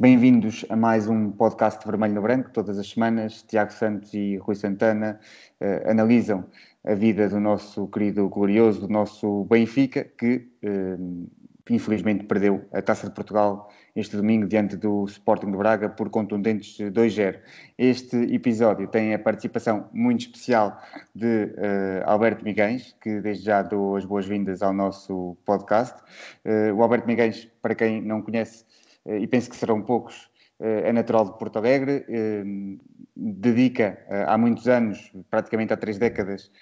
Bem-vindos a mais um podcast Vermelho no Branco. Todas as semanas, Tiago Santos e Rui Santana uh, analisam a vida do nosso querido glorioso, do nosso Benfica, que uh, infelizmente perdeu a Taça de Portugal este domingo diante do Sporting de Braga por contundentes 2-0. Este episódio tem a participação muito especial de uh, Alberto Miguens, que desde já dou as boas-vindas ao nosso podcast. o Alberto Miguens, para quem não conhece, e penso que serão poucos, eh, é natural de Porto Alegre, eh, dedica há muitos anos, praticamente há três décadas,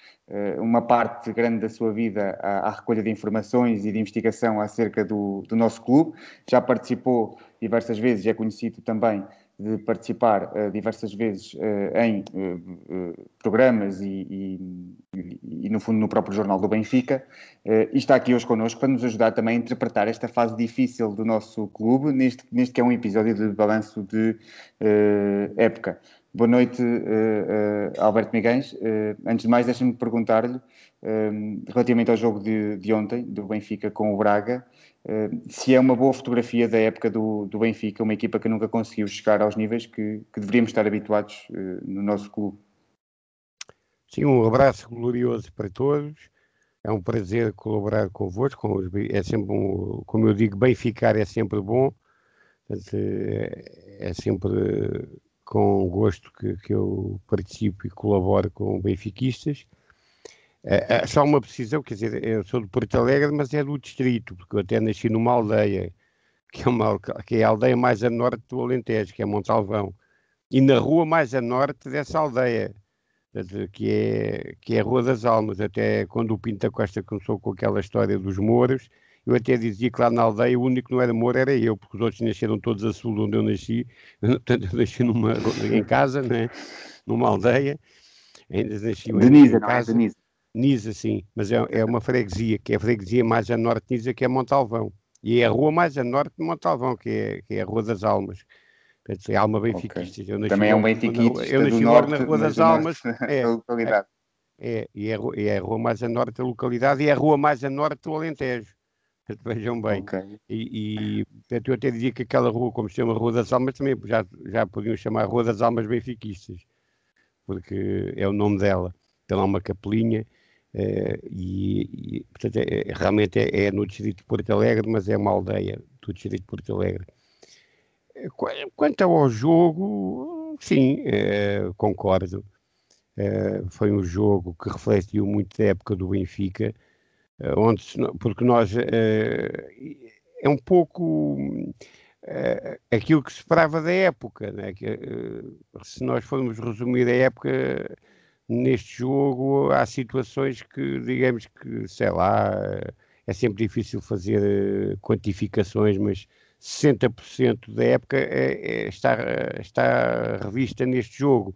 uma parte grande da sua vida à, recolha de informações e de investigação acerca do, do nosso clube. Já participou diversas vezes é conhecido também de participar uh, diversas vezes uh, em uh, programas e, e, e, no fundo, no próprio Jornal do Benfica. e está aqui hoje connosco para nos ajudar também a interpretar esta fase difícil do nosso clube, neste, neste que é um episódio de balanço de época. Boa noite, Alberto Miguens. antes de mais, deixa-me perguntar-lhe, relativamente ao jogo de, de ontem, do Benfica com o Braga, se é uma boa fotografia da época do, do Benfica, uma equipa que nunca conseguiu chegar aos níveis que, que deveríamos estar habituados uh, no nosso clube. Sim, um abraço glorioso para todos. É um prazer colaborar convosco. É sempre um, como eu digo, bem ficar é sempre bom. É sempre com gosto que, que eu participo e colaboro com benfiquistas. É, é só uma precisão, quer dizer, eu sou de Porto Alegre, mas é do distrito, porque eu até nasci numa aldeia, que é, uma, que é a aldeia mais a norte do Alentejo, que é Montalvão. E na rua mais a norte dessa aldeia, que é, que é a Rua das Almas. Até quando o Pinta Costa começou com aquela história dos Mouros, eu até dizia que lá na aldeia o único que não era Mouro era eu, porque os outros nasceram todos a sul de onde eu nasci. Portanto, eu nasci numa, em casa, né? numa aldeia. Ainda nasci Denise, em casa. Não é Denise. Nisa, sim, mas é, é, uma freguesia, que é a freguesia mais a norte de Nisa, que é Montalvão. E é a rua mais a norte de Montalvão, que é, que é a Rua das Almas. Portanto, é Alma Benfiquista. Okay. Também é um benfiquista Eu nasci logo na Rua das Almas. É, localidade. É, e é, é, a rua mais a norte da localidade e é a rua mais a norte do Alentejo. Vejam bem. Okay. E, e portanto, eu até dizia que aquela rua, como se chama Rua das Almas, também já, já podiam chamar Rua das Almas Benfiquistas, porque é o nome dela. Tem lá uma capelinha e, e, portanto, é, é, realmente é, é, no distrito de Porto Alegre, mas é uma aldeia do distrito de Porto Alegre. Eh, quanto ao jogo, sim, uh, concordo. Uh, foi um jogo que refletiu muito da época do Benfica, onde, porque nós é um pouco aquilo que se esperava da época. Né? Que, se nós formos resumir a época, neste jogo há situações que, digamos que, sei lá, é sempre difícil fazer eh, quantificações, mas 60% da época é, é, está, está revista neste jogo.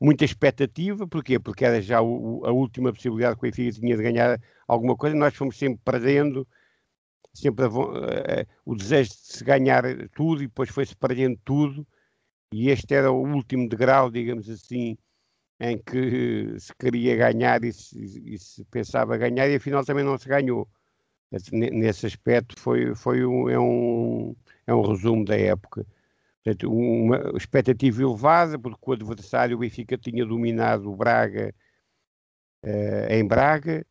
Muita expectativa, porquê? Porque era já o, a última possibilidade que o Benfica tinha de ganhar alguma coisa, nós fomos sempre perdendo, sempre a, a, o desejo de se ganhar tudo e depois foi-se perdendo tudo, e este era o último degrau, digamos assim, em que se queria ganhar e se, e se, pensava ganhar e afinal também não se ganhou. Nesse aspecto foi, foi um, é, um, é um resumo da época. Portanto, uma expectativa elevada, porque o adversário, o Benfica, tinha dominado o Braga uh, em Braga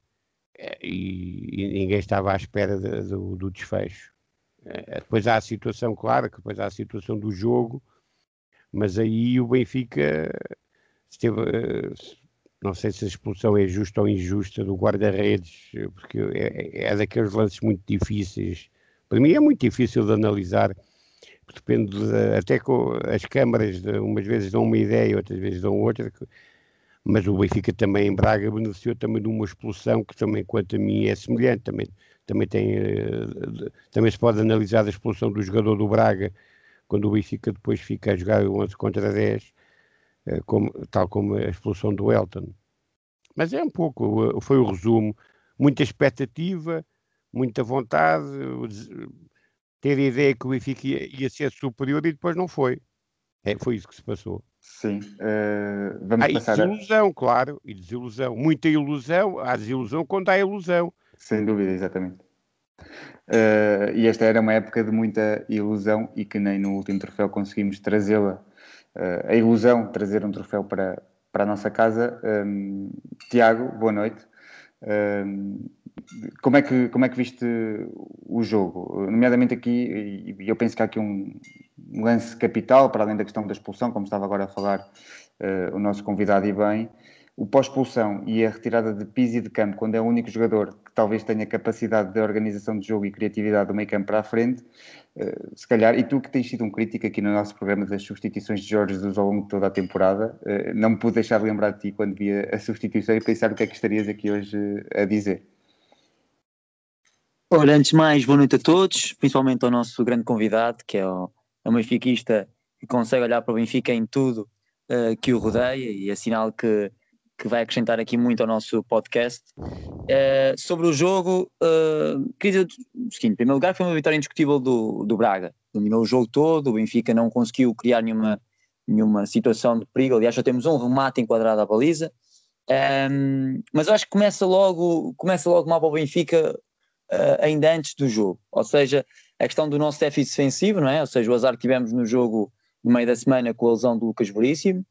uh, e, e, ninguém estava à espera de, do, do, desfecho. Uh, depois há a situação, claro, que depois há a situação do jogo, mas aí o Benfica esteve, eh, não sei se a expulsão é justa ou injusta do guarda-redes, porque é, é daqueles lances muito difíceis. Para mim é muito difícil de analisar, depende de, até com as câmaras, de, umas vezes dão uma ideia, outras vezes dão outra, mas o Benfica também em Braga beneficiou também de uma expulsão que também, quanto a mim, é semelhante. Também, também, tem, eh, também se pode analisar a expulsão do jogador do Braga, quando o Benfica depois fica a jogar 11 contra 10, eh, como, tal como a expulsão do Elton. Mas é um pouco, eh, foi o resumo, muita expectativa, muita vontade, ter a ideia que o Benfica ia, ia ser superior e depois não foi. É, foi isso que se passou. Sim. Uh, vamos passar desilusão, a... claro, e desilusão. Muita ilusão, há desilusão quando há ilusão. Sem dúvida, exatamente. Uh, e esta era uma época de muita ilusão e que nem no último troféu conseguimos trazê-la. Uh, a ilusão, trazer um troféu para, para a nossa casa. Um, Tiago, boa noite. Um, como, é que, como é que viste o jogo? Nomeadamente aqui, e eu penso que há aqui um lance capital, para além da questão da expulsão, como estava agora a falar uh, o nosso convidado e bem, o pós-expulsão e a retirada de Pizzi de campo, quando é o único jogador que talvez tenha capacidade de organização de jogo e criatividade do meio campo para a frente, uh, se calhar, e tu que tens sido um crítico aqui no nosso programa das substituições de Jorge Jesus ao longo de toda a temporada, uh, não me pude deixar de lembrar de ti quando via a substituição e pensar o que é que estarias aqui hoje uh, a dizer. Olha, antes de mais, boa noite a todos, principalmente ao nosso grande convidado, que é o, é o benfiquista que consegue olhar para o Benfica em tudo que o rodeia e é sinal que que vai acrescentar aqui muito ao nosso podcast. Uh, sobre o jogo, uh, queria dizer o seguinte: em primeiro lugar, foi uma vitória indiscutível do, do Braga. Dominou o jogo todo, o Benfica não conseguiu criar nenhuma, nenhuma situação de perigo. Aliás, já temos um remate enquadrado à baliza. Um, ehm, mas eu acho que começa logo, começa logo mal para o Benfica uh, ainda antes do jogo. Ou seja, a questão do nosso déficit defensivo, não é? Ou seja, o azar que tivemos no jogo no meio da semana com a lesão do Lucas Veríssimo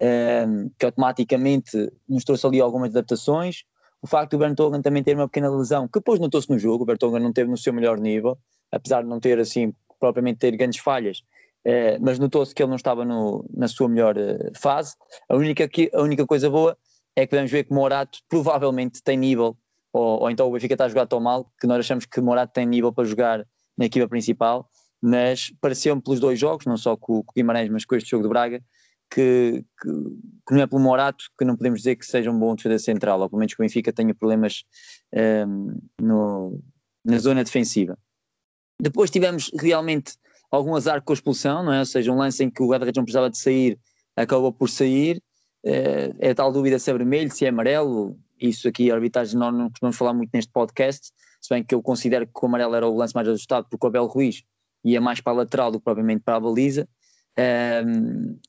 um, que automaticamente nos trouxe ali algumas adaptações. O facto do Bertogan também ter uma pequena lesão, que depois notou-se no jogo, o Bertogan não teve no seu melhor nível, apesar de não ter assim, propriamente ter grandes falhas, uh, mas notou-se que ele não estava no, na sua melhor uh, fase. A única, que, a única coisa boa é que podemos ver que Morato provavelmente tem nível, ou, ou então o Benfica está a jogar tão mal, que nós achamos que Morato tem nível para jogar na equipa principal, mas pareceu-me pelos dois jogos, não só com, com o Guimarães, mas com este jogo de Braga, que, que, não é pelo Morato que não podemos dizer que seja um bom defesa central, ou pelo menos que o Benfica tenha problemas um, ehm, no, na zona defensiva. Depois tivemos realmente algum azar com a expulsão, não é? Ou seja, um lance em que o guarda-redes não precisava de sair, acabou por sair. É, é tal dúvida se é vermelho, se é amarelo. Isso aqui, a arbitragem, nós não costumamos falar muito neste podcast, se bem que eu considero que o amarelo era o lance mais ajustado, porque o Abel Ruiz ia mais para a lateral do que propriamente para a baliza. Um, ehm,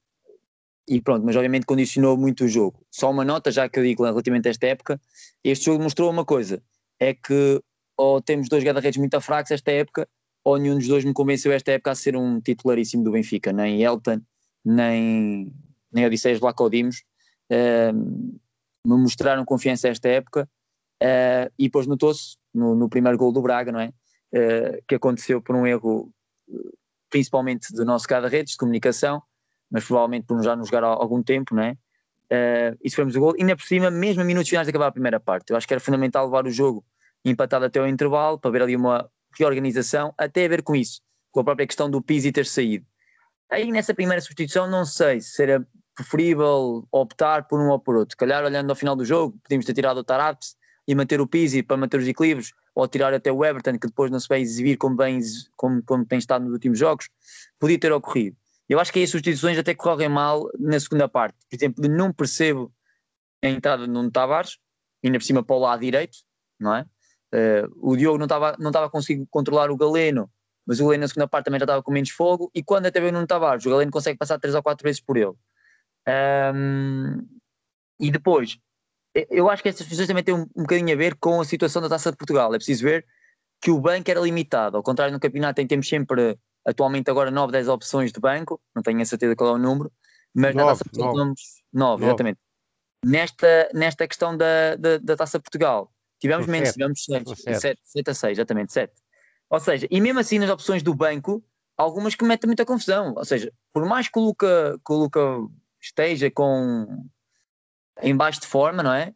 e pronto, mas obviamente condicionou muito o jogo. Só uma nota, já que eu digo relativamente a esta época, este jogo mostrou uma coisa, é que ou temos dois guarda-redes muito fracos esta época, ou nenhum dos dois me convenceu esta época a ser um titularíssimo do Benfica, nem Elton, nem, nem Odisseias Lacodimos, uh, me mostraram confiança esta época, uh, e depois notou-se no, no, primeiro gol do Braga, não é? Uh, que aconteceu por um erro principalmente do nosso guarda-redes de comunicação, mas provavelmente por já nos jogar há algum tempo, não é? Uh, e sofremos o gol, ainda por cima, mesmo a minutos finais de acabar a primeira parte. Eu acho que era fundamental levar o jogo empatado até o intervalo, para ver ali uma reorganização, até a ver com isso, com a própria questão do Pizzi ter saído. Aí nessa primeira substituição, não sei se era preferível optar por um ou por outro. Se calhar, olhando ao final do jogo, podíamos ter tirado o Tarapes e manter o Pizzi para manter os equilíbrios, ou tirar até o Everton, que depois não se vai exibir como, bem, como, como tem estado nos últimos jogos. Podia ter ocorrido. Eu acho que aí as substituições até correm mal na segunda parte. Por exemplo, não percebo a entrada de Nuno Tavares, ainda por cima para o lado direito, não é? Uh, o Diogo não estava não estava conseguindo controlar o Galeno, mas o Galeno na segunda parte também já estava com menos fogo, e quando até veio Nuno Tavares, o Galeno consegue passar três ou quatro vezes por ele. Um, e depois, eu acho que estas substituições também têm um, um bocadinho a ver com a situação da Taça de Portugal. É preciso ver que o banco era limitado, ao contrário no campeonato em temos sempre atualmente agora 9, 10 opções de banco, não tenho a certeza qual é o número, mas nove, na Taça Portugal nove. 9, exatamente. Nesta, nesta questão da, da, da Taça Portugal, tivemos menos, sete. tivemos 7, 7 a 6, exatamente, 7. Ou seja, e mesmo assim nas opções do banco, algumas que metem muita confusão. Ou seja, por mais que o Luca, que o Luca esteja com em baixo de forma, não é?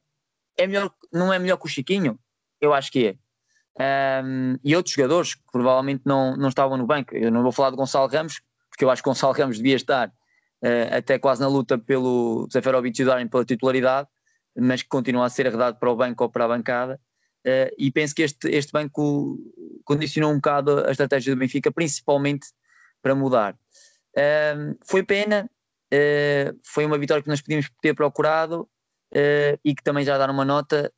é melhor, não é melhor que o Chiquinho? Eu acho que é um, e outros jogadores que provavelmente não, não estavam no banco. Eu não vou falar de Gonçalo Ramos, porque eu acho que Gonçalo Ramos devia estar uh, até quase na luta pelo Seferovic e Darwin pela titularidade, mas que continua a ser arredado para o banco ou para a bancada. Uh, e penso que este, este banco condicionou um bocado a estratégia do Benfica, principalmente para mudar. Uh, foi pena, uh, foi uma vitória que nós podíamos ter procurado e que também já dar uma nota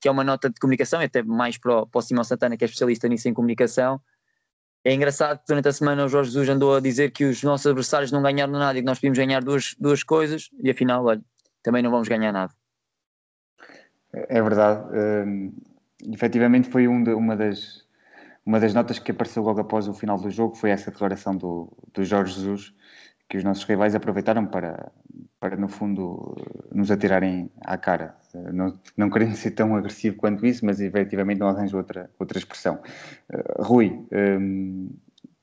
que é uma nota de comunicação, até mais para o, para o Simão Santana, que é especialista nisso em comunicação. É engraçado que durante a semana o Jorge Jesus andou a dizer que os nossos adversários não ganharam nada e que nós podíamos ganhar duas, duas coisas, e afinal, olha, também não vamos ganhar nada. É verdade. Um, efetivamente foi um de, uma das, uma das notas que apareceu logo após o final do jogo foi essa declaração do, do Jorge Jesus, que os nossos rivais aproveitaram para, para no fundo, nos atirarem à cara. Não, não querendo ser tão agressivo quanto isso, mas efetivamente não arranjo outra, outra expressão. Uh, Rui, um,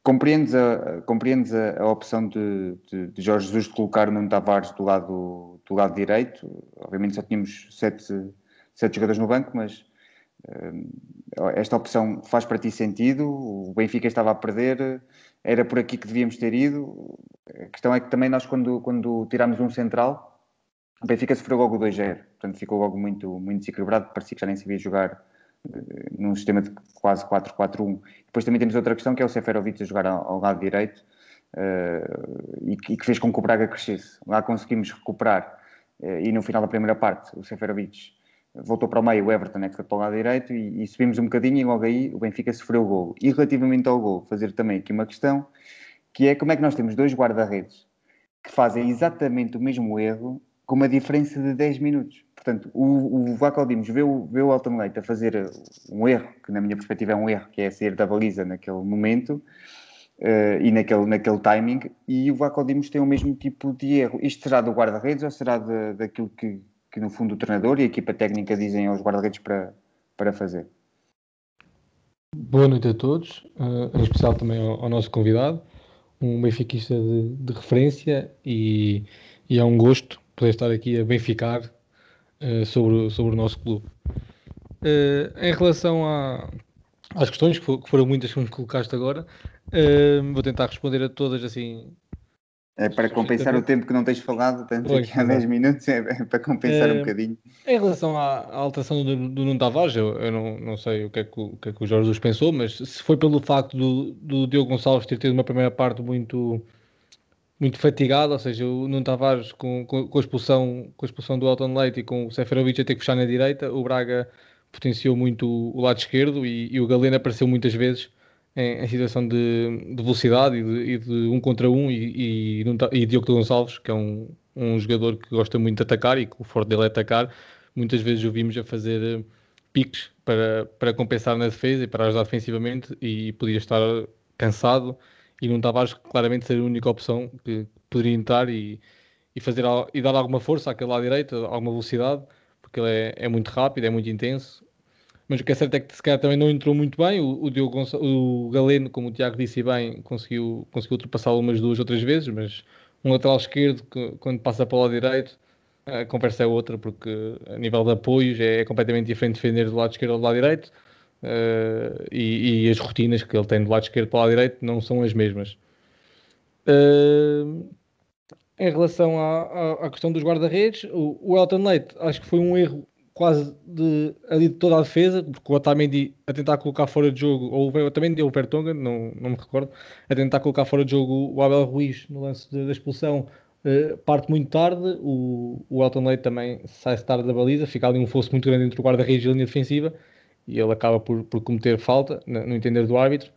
compreendes, a, compreendes a, a opção de, de, de, Jorge Jesus de colocar Nuno Tavares do lado, do lado direito? Obviamente só tínhamos sete, sete jogadores no banco, mas esta opção faz para ti sentido? O Benfica estava a perder, era por aqui que devíamos ter ido. A questão é que também nós, quando, quando tirámos um central, o Benfica sofreu logo 2-0, portanto ficou logo muito, muito desequilibrado, parecia que já nem sabia jogar eh, num sistema de quase 4-4-1. Depois também temos outra questão que é o Seferovic a jogar ao, lado direito uh, e, que, fez com que o Braga crescesse. Lá conseguimos recuperar uh, e no final da primeira parte o Seferovic voltou para o meio, o Everton é que foi para o lado direito e, e, subimos um bocadinho e logo aí o Benfica sofreu o gol. E relativamente ao gol, fazer também aqui uma questão, que é como é que nós temos dois guarda-redes que fazem exatamente o mesmo erro com uma diferença de 10 minutos. Portanto, o, o Vlaco Dimos vê o, vê o Alton Leite a fazer um erro, que na minha perspectiva é um erro, que é sair da baliza naquele momento, uh, e naquele, naquele timing, e o Vlaco Dimos tem o mesmo tipo de erro. Isto será do guarda-redes ou será de, daquilo que, que no fundo o treinador e a equipa técnica dizem aos guarda-redes para, para fazer. Boa noite a todos, uh, em especial também ao, ao, nosso convidado, um benfiquista de, de referência e, e, é um gosto poder estar aqui a benficar uh, sobre, sobre o nosso clube. Uh, em relação a, às questões, que, que foram muitas que me colocaste agora, vou tentar responder a todas assim é para compensar o tempo que não tens falado, tanto pois, aqui há 10 minutos, é, para compensar é, um bocadinho. Em relação à, à alteração do, do Nuno Tavares, eu, eu não, não sei o que, é que o, que, é que o Jorge Jesus pensou, mas se foi pelo facto do, do Diogo Gonçalves ter tido uma primeira parte muito, muito fatigada, ou seja, o Nuno Tavares com, com, com, a, expulsão, com a expulsão do Elton Leite e com o Seferovic a ter que fechar na direita, o Braga potenciou muito o, o lado esquerdo e, e o Galeno apareceu muitas vezes em, em situação de, de velocidade e de, e de, um contra um e, e, e Diogo Gonçalves, que é um, um jogador que gosta muito de atacar e que o forte dele é atacar, muitas vezes o vimos a fazer eh, piques para, para compensar na defesa e para ajudar defensivamente e podia estar cansado e não estava claramente ser a única opção que poderia entrar e, e, fazer, e dar alguma força àquele lado direito, alguma velocidade, porque ele é, é muito rápido, é muito intenso mas o que é certo é que se calhar também não entrou muito bem. O, o, Diogo o Galeno, como o Tiago disse bem, conseguiu, conseguiu ultrapassá-lo umas duas ou três vezes, mas um lateral esquerdo, que, quando passa para o lado direito, a conversa é outra, porque a nível de apoios é, é completamente diferente defender do lado esquerdo ou do lado direito. Uh, e, e, as rotinas que ele tem do lado esquerdo para o lado direito não são as mesmas. Uh, em relação à, à, à, questão dos guarda-redes, o, o Elton Leite acho que foi um erro quase de, ali de toda a defesa, porque o Otamendi a tentar colocar fora de jogo, ou Otamendi ou o Vertonghen, não, não me recordo, a tentar colocar fora de jogo o Abel Ruiz no lance da expulsão, uh, parte muito tarde, o, o Elton Leite também sai-se tarde da baliza, fica ali um fosso muito grande entre o guarda-redes e a linha defensiva, e ele acaba por, por cometer falta, no, no entender do árbitro,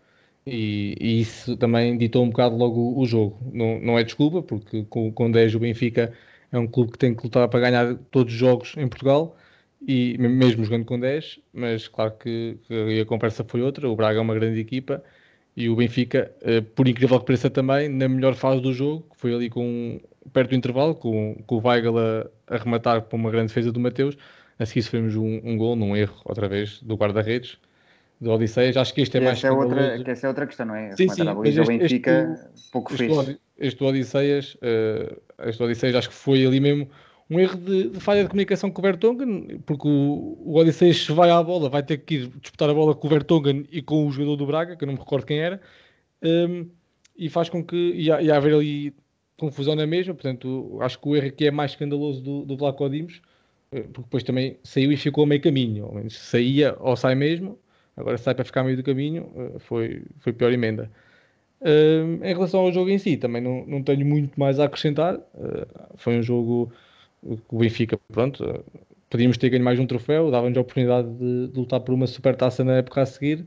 e, e, isso também ditou um bocado logo o jogo. Não, não é desculpa, porque com, com 10 o Benfica é um clube que tem que lutar para ganhar todos os jogos em Portugal, e mesmo jogando com 10, mas claro que, que, a conversa foi outra. O Braga é uma grande equipa e o Benfica, eh, por incrível que pareça também, na melhor fase do jogo, que foi ali com, perto do intervalo, com, com o Weigl a, a rematar para uma grande defesa do Mateus. A seguir sofremos um, um gol, num erro, outra vez, do guarda-redes, do Odisseias. Acho que este é mais. É, outra, que essa é outra questão, não é? Sim, sim, mas este, Benfica este, pouco este, fez. Este Odisseias, uh, este Odisseias acho que foi ali mesmo um erro de, de, falha de comunicação com o Vertonghen, porque o, o se vai à bola, vai ter que ir disputar a bola com o Vertonghen e com o jogador do Braga, que eu não me recordo quem era, um, e faz com que ia haver ali confusão na mesma, portanto acho que o erro aqui é mais escandaloso do, do Vlaco eh, porque depois também saiu e ficou a meio caminho, ou menos saía ou sai mesmo, agora sai para ficar a meio do caminho, eh, foi, foi pior emenda. Um, em relação ao jogo em si, também não, não tenho muito mais a acrescentar, uh, foi um jogo o Benfica, pronto, podíamos ter ganho mais um troféu, dava-nos a oportunidade de, de, lutar por uma super taça na época a seguir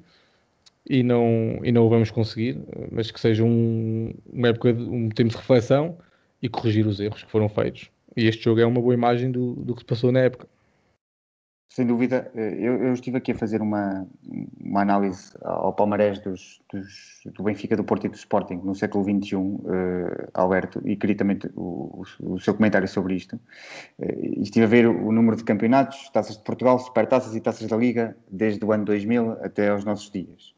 e não, e não o vamos conseguir, mas que seja um, uma época, de, um tempo de reflexão e corrigir os erros que foram feitos. E este jogo é uma boa imagem do, do que se passou na época. Sem dúvida, eh, eu, eu, estive aqui a fazer uma, uma análise ao palmarés dos, dos, do Benfica, do Porto e do Sporting no século XXI, uh, eh, Alberto, e queria também o, o, seu comentário sobre isto. Uh, estive a ver o, o, número de campeonatos, taças de Portugal, supertaças e taças da Liga, desde o ano 2000 até aos nossos dias.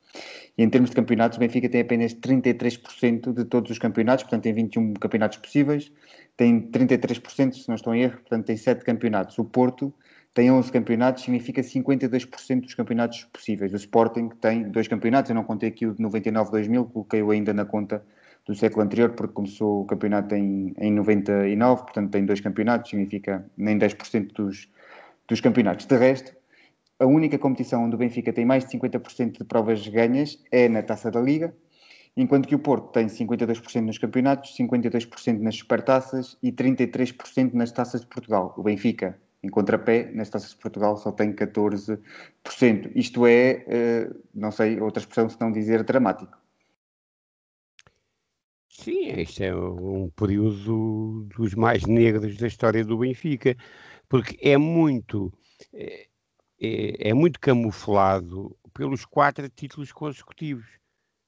E em termos de campeonatos, o Benfica tem apenas 33% de todos os campeonatos, portanto tem 21 campeonatos possíveis, tem 33%, se não estou em erro, portanto tem 7 campeonatos. O Porto tem 11 campeonatos, significa 52% dos campeonatos possíveis. O Sporting tem dois campeonatos, eu não contei aqui o de 99-2000, coloquei-o ainda na conta do século anterior, porque começou o campeonato em, em 99, portanto tem dois campeonatos, significa nem 10% dos, dos campeonatos. De resto, a única competição onde o Benfica tem mais de 50% de provas ganhas é na Taça da Liga, enquanto que o Porto tem 52% nos campeonatos, 52% nas supertaças e 33% nas taças de Portugal. O Benfica em contrapé, nas taças de Portugal só tem 14%. Isto é, eh, não sei outra expressão se não dizer dramático. Sim, este é um período dos mais negros da história do Benfica, porque é muito, é, é, muito camuflado pelos quatro títulos consecutivos.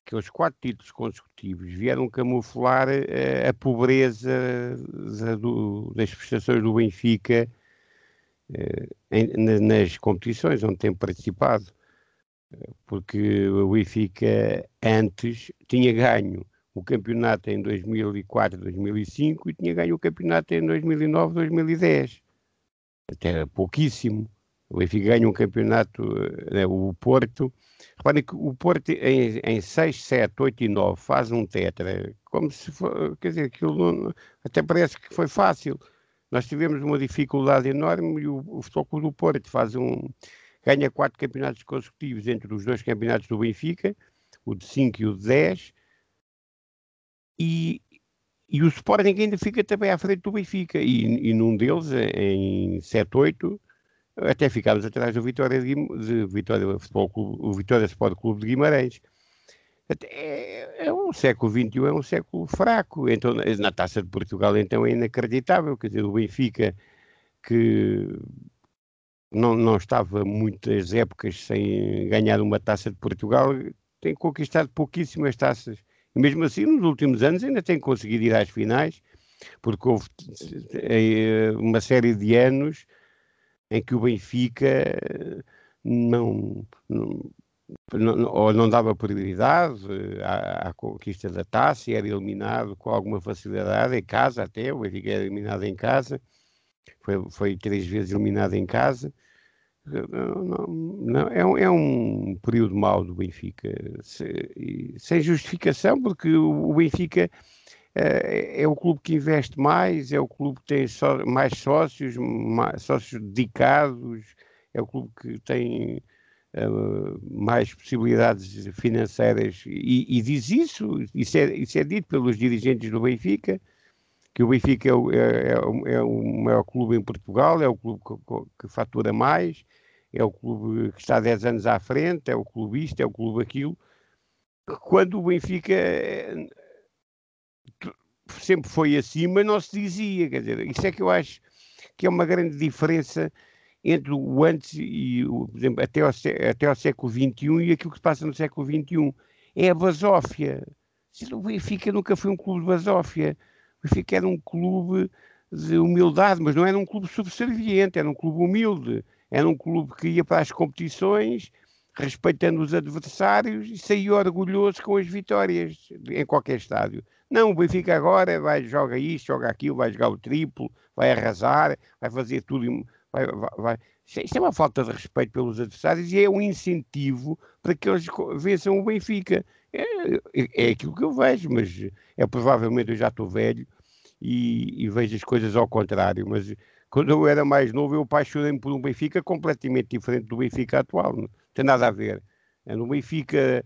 Que os quatro títulos consecutivos vieram camuflar a, a pobreza do, das prestações do Benfica em, nas competições onde tem participado, porque o Benfica antes tinha ganho o campeonato em 2004, 2005 e tinha ganho o campeonato em 2009, 2010. Até pouquíssimo. O Benfica ganha um campeonato, né, o Porto. Reparem que o Porto em, em 6, 7, 8 e 9 faz um tetra, como se for, quer dizer, aquilo não, até parece que foi fácil. Nós tivemos uma dificuldade enorme e o, o Futebol Clube do Porto faz um, ganha quatro campeonatos consecutivos entre os dois campeonatos do Benfica, o de 5 e o de 10, e, e o Sporting ainda fica também à frente do Benfica, e, e num deles, em 7-8, até ficámos atrás do Vitória, de, de Vitória, Futebol Clube, Vitória Sport Clube de Guimarães. É, é, um século XXI, é um século fraco. Então, na Taça de Portugal, então, é inacreditável. Quer dizer, o Benfica, que não, não estava muitas épocas sem ganhar uma Taça de Portugal, tem conquistado pouquíssimas taças. E mesmo assim, nos últimos anos, ainda tem conseguido ir às finais, porque houve eh, uma série de anos em que o Benfica não, não ou não dava prioridade eh, à, à, conquista da taça e era eliminado com alguma facilidade em casa até, o Benfica era eliminado em casa, foi, foi três vezes eliminado em casa. Não, não, não, é, um, é um período mau do Benfica, se, sem justificação, porque o, o Benfica é, é, o clube que investe mais, é o clube que tem só, mais sócios, mais, sócios dedicados, é o clube que tem uh, mais possibilidades financeiras e, e, diz isso, isso é, isso é dito pelos dirigentes do Benfica, que o Benfica é o, é, é, é o maior clube em Portugal, é o clube que, que, fatura mais, é o clube que está 10 anos à frente, é o clube isto, é o clube aquilo. Quando o Benfica eh, sempre foi acima, não se dizia, quer dizer, isso é que eu acho que é uma grande diferença entre o antes e o, por exemplo, até ao, até ao século XXI e aquilo que se passa no século XXI. É a basófia. O Benfica nunca foi um clube de basófia. O Benfica era um clube de humildade, mas não era um clube subserviente, era um clube humilde. Era um clube que ia para as competições respeitando os adversários e saía orgulhoso com as vitórias em qualquer estádio. Não, o Benfica agora vai, joga isto, joga aquilo, vai jogar o triplo, vai arrasar, vai fazer tudo vai, vai, Isto é uma falta de respeito pelos adversários e é um incentivo para que eles vençam o Benfica. É, é, é aquilo que eu vejo, mas é provavelmente eu já estou velho e, e, vejo as coisas ao contrário. Mas quando eu era mais novo, eu apaixonei-me por um Benfica completamente diferente do Benfica atual. Não tem nada a ver. É um Benfica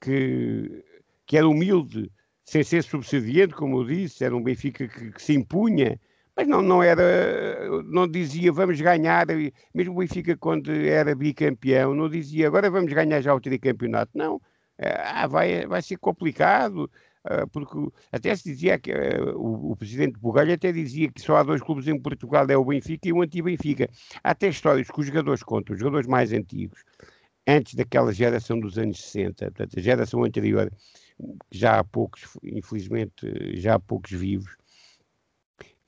que, que era humilde, sem ser subserviente, como eu disse, era um Benfica que, que se impunha mas não, não era, não dizia vamos ganhar, mesmo o Benfica quando era bicampeão, não dizia agora vamos ganhar já o tricampeonato, não, é, ah, vai, vai ser complicado, uh, porque até se dizia que uh, o, o, presidente Bugalho até dizia que só há dois clubes em Portugal, é o Benfica e o anti-Benfica. Há até histórias que os jogadores contam, os jogadores mais antigos, antes daquela geração dos anos 60, portanto, a geração anterior, já há poucos, infelizmente, já há poucos vivos,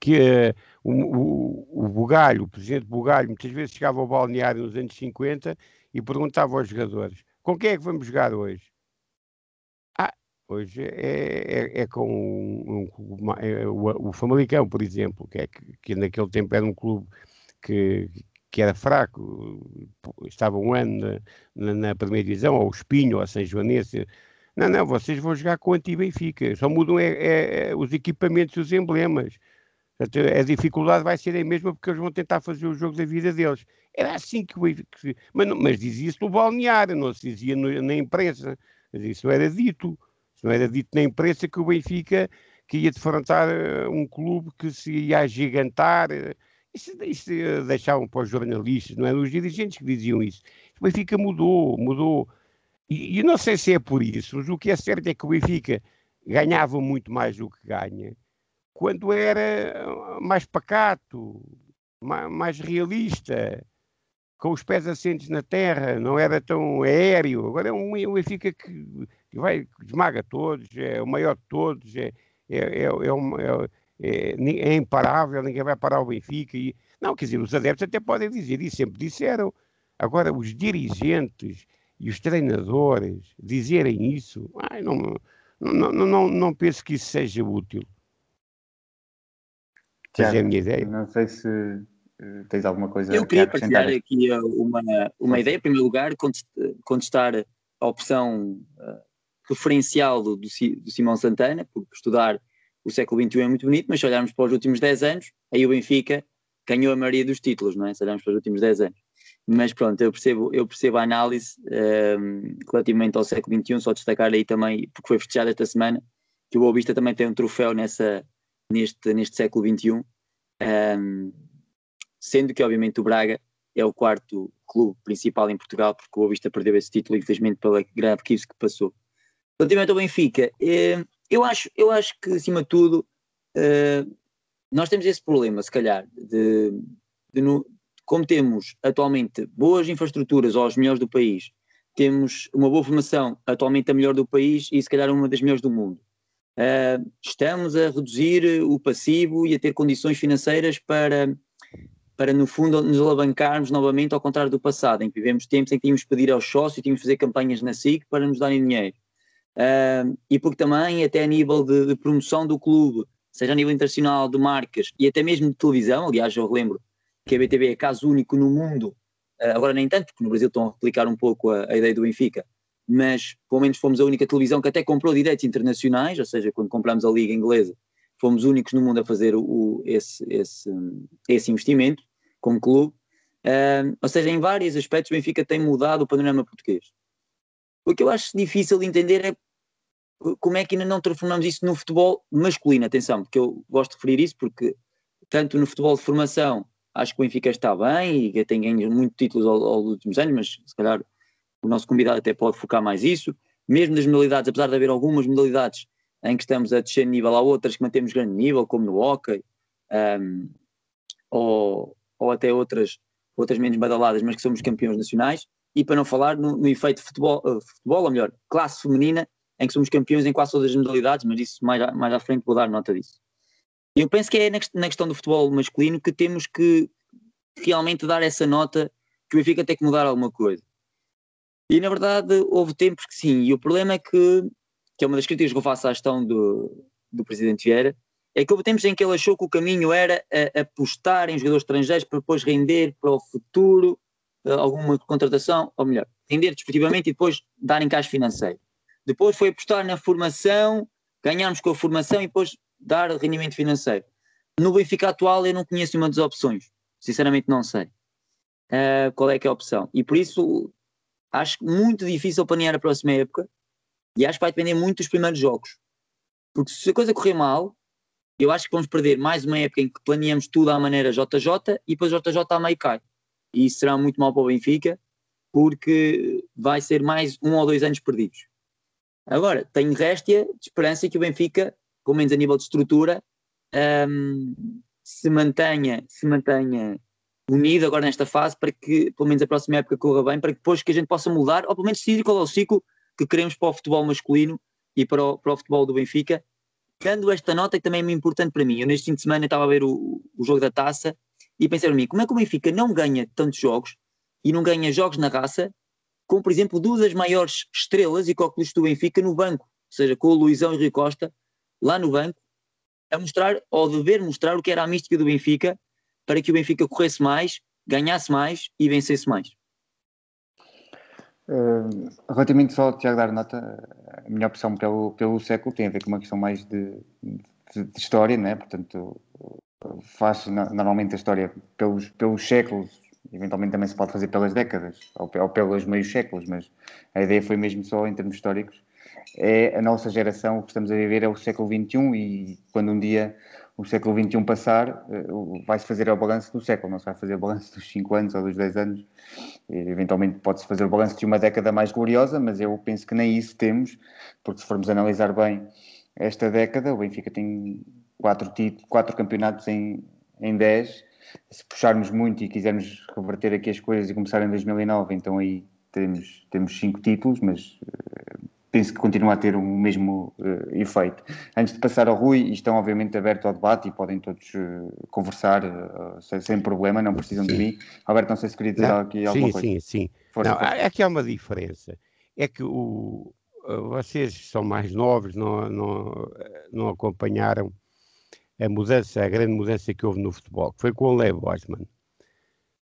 que uh, o, o, o Bugalho, o presidente Bugalho, muitas vezes chegava ao balneário nos anos 50 e perguntava aos jogadores: com quem é que vamos jogar hoje? Ah, hoje é, é, é com um, um, é, o, o Famalicão, por exemplo, que, é, que, que naquele tempo era um clube que, que era fraco, estava um ano na, na, primeira divisão, ou o Espinho, ou a São Joanense. Não, não, vocês vão jogar com o Anti-Benfica, só mudam é, é, é, os equipamentos e os emblemas. Portanto, a dificuldade vai ser a mesma porque eles vão tentar fazer o jogo da vida deles. Era assim que, que mas, mas dizia-se no balneário, não se dizia no, na imprensa. Mas isso não era dito. Isso não era dito na imprensa que o Benfica que ia defrontar uh, um clube que se ia agigantar. Uh, isso, isso uh, deixavam para os jornalistas, não eram os dirigentes que diziam isso. O Benfica mudou, mudou. E, e não sei se é por isso, mas o que é certo é que o Benfica ganhava muito mais do que ganha quando era mais pacato, mais realista, com os pés assentes na terra, não era tão aéreo. Agora é um, um Benfica que, que vai, esmaga todos, é o maior de todos, é, é, é, é, uma, é, é, é, imparável, ninguém vai parar o Benfica. E, não, quer dizer, os adeptos até podem dizer, e sempre disseram. Agora, os dirigentes e os treinadores dizerem isso, ai, não, não, não, não, não penso que isso seja útil. Essa é a minha ideia. Não sei se uh, tens alguma coisa Eu queria partilhar aqui eh, uma, uma ideia, em primeiro lugar, contestar a opção uh, referencial do, do, Simão Santana, porque estudar o século XXI é muito bonito, mas se olharmos para os últimos 10 anos, aí o Benfica ganhou a maioria dos títulos, não é? Se olharmos para os últimos 10 anos. Mas pronto, eu percebo, eu percebo a análise um, relativamente ao século XXI, só destacar aí também, porque foi festejado esta semana, que o Boa Vista também tem um troféu nessa, neste, neste século XXI, um, sendo que obviamente o Braga é o quarto clube principal em Portugal, porque o Boa Vista perdeu esse título, infelizmente, pela grave crise que passou. Relativamente ao Benfica, eh, eu acho, eu acho que, acima de tudo, eh, nós temos esse problema, se calhar, de, de no, como temos atualmente boas infraestruturas aos melhores do país, temos uma boa formação, atualmente a melhor do país e se calhar uma das melhores do mundo. Uh, estamos a reduzir o passivo e a ter condições financeiras para, para, no fundo, nos alavancarmos novamente, ao contrário do passado, em que vivemos tempos em que tínhamos que pedir aos sócios, tínhamos que fazer campanhas na SIC para nos darem dinheiro. Uh, e porque também, até a nível de, de, promoção do clube, seja a nível internacional de marcas e até mesmo de televisão, aliás, eu relembro que a BTV é caso único no mundo, uh, agora nem tanto, porque no Brasil estão a replicar um pouco a, a ideia do Benfica, mas pelo menos fomos a única televisão que até comprou direitos internacionais, ou seja, quando compramos a Liga Inglesa, fomos únicos no mundo a fazer o, esse, esse, esse investimento como clube. Uh, ou seja, em vários aspectos, o Benfica tem mudado o panorama português. O que eu acho difícil de entender é como é que ainda não transformamos isso no futebol masculino. Atenção, porque eu gosto de referir isso, porque tanto no futebol de formação acho que o Benfica está bem e tem ganho muitos títulos aos, aos últimos anos, mas se calhar o nosso convidado até pode focar mais isso, mesmo nas modalidades, apesar de haver algumas modalidades em que estamos a descer nível, há outras que mantemos grande nível, como no hockey, um, ou, ou até outras, outras menos badaladas, mas que somos campeões nacionais, e para não falar no, no efeito futebol, uh, futebol, ou melhor, classe feminina, em que somos campeões em quase todas as modalidades, mas isso mais, a, mais à frente vou dar nota disso. Eu penso que é na, na questão do futebol masculino que temos que realmente dar essa nota que o Benfica tem que mudar alguma coisa. E na verdade houve tempos que sim, e o problema é que, que é uma das críticas que eu faço à gestão do, do Presidente Vieira, é que houve tempos em que ele achou que o caminho era apostar em jogadores estrangeiros para depois render para o futuro eh, alguma contratação, ou melhor, render desportivamente e depois dar encaixe financeiro. Depois foi apostar na formação, ganharmos com a formação e depois dar rendimento financeiro. No Benfica atual eu não conheço nenhuma das opções, sinceramente não sei uh, qual é que é a opção. E por isso acho muito difícil planear a próxima época e acho que vai depender muito dos primeiros jogos. Porque se a coisa correr mal, eu acho que vamos perder mais uma época em que planeamos tudo à maneira JJ e depois JJ a meio cai. E isso será muito mal para o Benfica, porque vai ser mais um ou dois anos perdidos. Agora, tenho réstia de esperança que o Benfica, pelo menos a nível de estrutura, um, se mantenha, se mantenha unido agora nesta fase para que, pelo menos a próxima época corra bem, para que depois que a gente possa mudar, ou pelo menos decidir qual é o ciclo que queremos para o futebol masculino e para o, para o futebol do Benfica, dando esta nota que também é importante para mim. Eu neste fim de semana estava a ver o, o jogo da taça e pensei para mim, como é que o Benfica não ganha tantos jogos e não ganha jogos na raça, como por exemplo duas das maiores estrelas e cóculos do Benfica no banco, ou seja, com o Luizão e o Rio Costa, lá no banco, a mostrar, ou dever mostrar o que era a mística do Benfica, para que o Benfica corresse mais, ganhasse mais e vencesse mais. Uh, relativamente só, Tiago, dar nota, a minha opção pelo, pelo século tem a ver com uma questão mais de, de, de história, né? portanto, faz normalmente a história pelos, pelos séculos, eventualmente também se pode fazer pelas décadas, ou, ou pelos meios séculos, mas a ideia foi mesmo só em termos históricos. É a nossa geração, o que estamos a viver é o século XXI e quando um dia o século XXI passar, eh, vai-se fazer o balanço do século, não se vai fazer o balanço dos 5 anos ou dos 10 anos. Eventualmente pode-se fazer o balanço de uma década mais gloriosa, mas eu penso que nem isso temos, porque se formos analisar bem esta década, o Benfica tem quatro, quatro campeonatos em, em 10. Se puxarmos muito e quisermos reverter aqui as coisas e começar em 2009, então aí temos, temos cinco títulos, mas uh, penso que continua a ter o mesmo uh, efeito. Antes de passar ao Rui, estão obviamente abertos ao debate e podem todos uh, conversar uh, sem, sem, problema, não precisam sim. de mim. Alberto, não sei se queria dizer não, aqui alguma sim, coisa. Sim, sim, sim. Aqui há uma diferença. É que o, vocês são mais novos, não, não, não acompanharam a mudança, a grande mudança que houve no futebol, que foi com o Lev Bosman.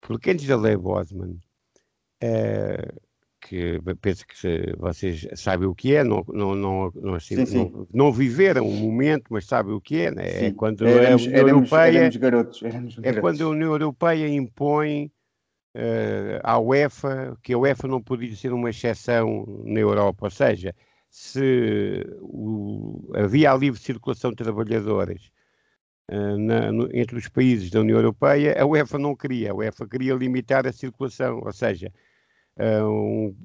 Porque antes da Lev Bosman, que penso que vocês sabem o que é, não, não, não, não, sim, sim. não, não viveram o momento, mas sabem o que é, né? é quando éramos, a União éramos, Europeia éramos garotos, éramos é quando a União Europeia impõe uh, à UEFA que a UEFA não podia ser uma exceção na Europa, ou seja, se o, havia a livre circulação de trabalhadores uh, na, no, entre os países da União Europeia, a UEFA não queria, a UEFA queria limitar a circulação, ou seja, um,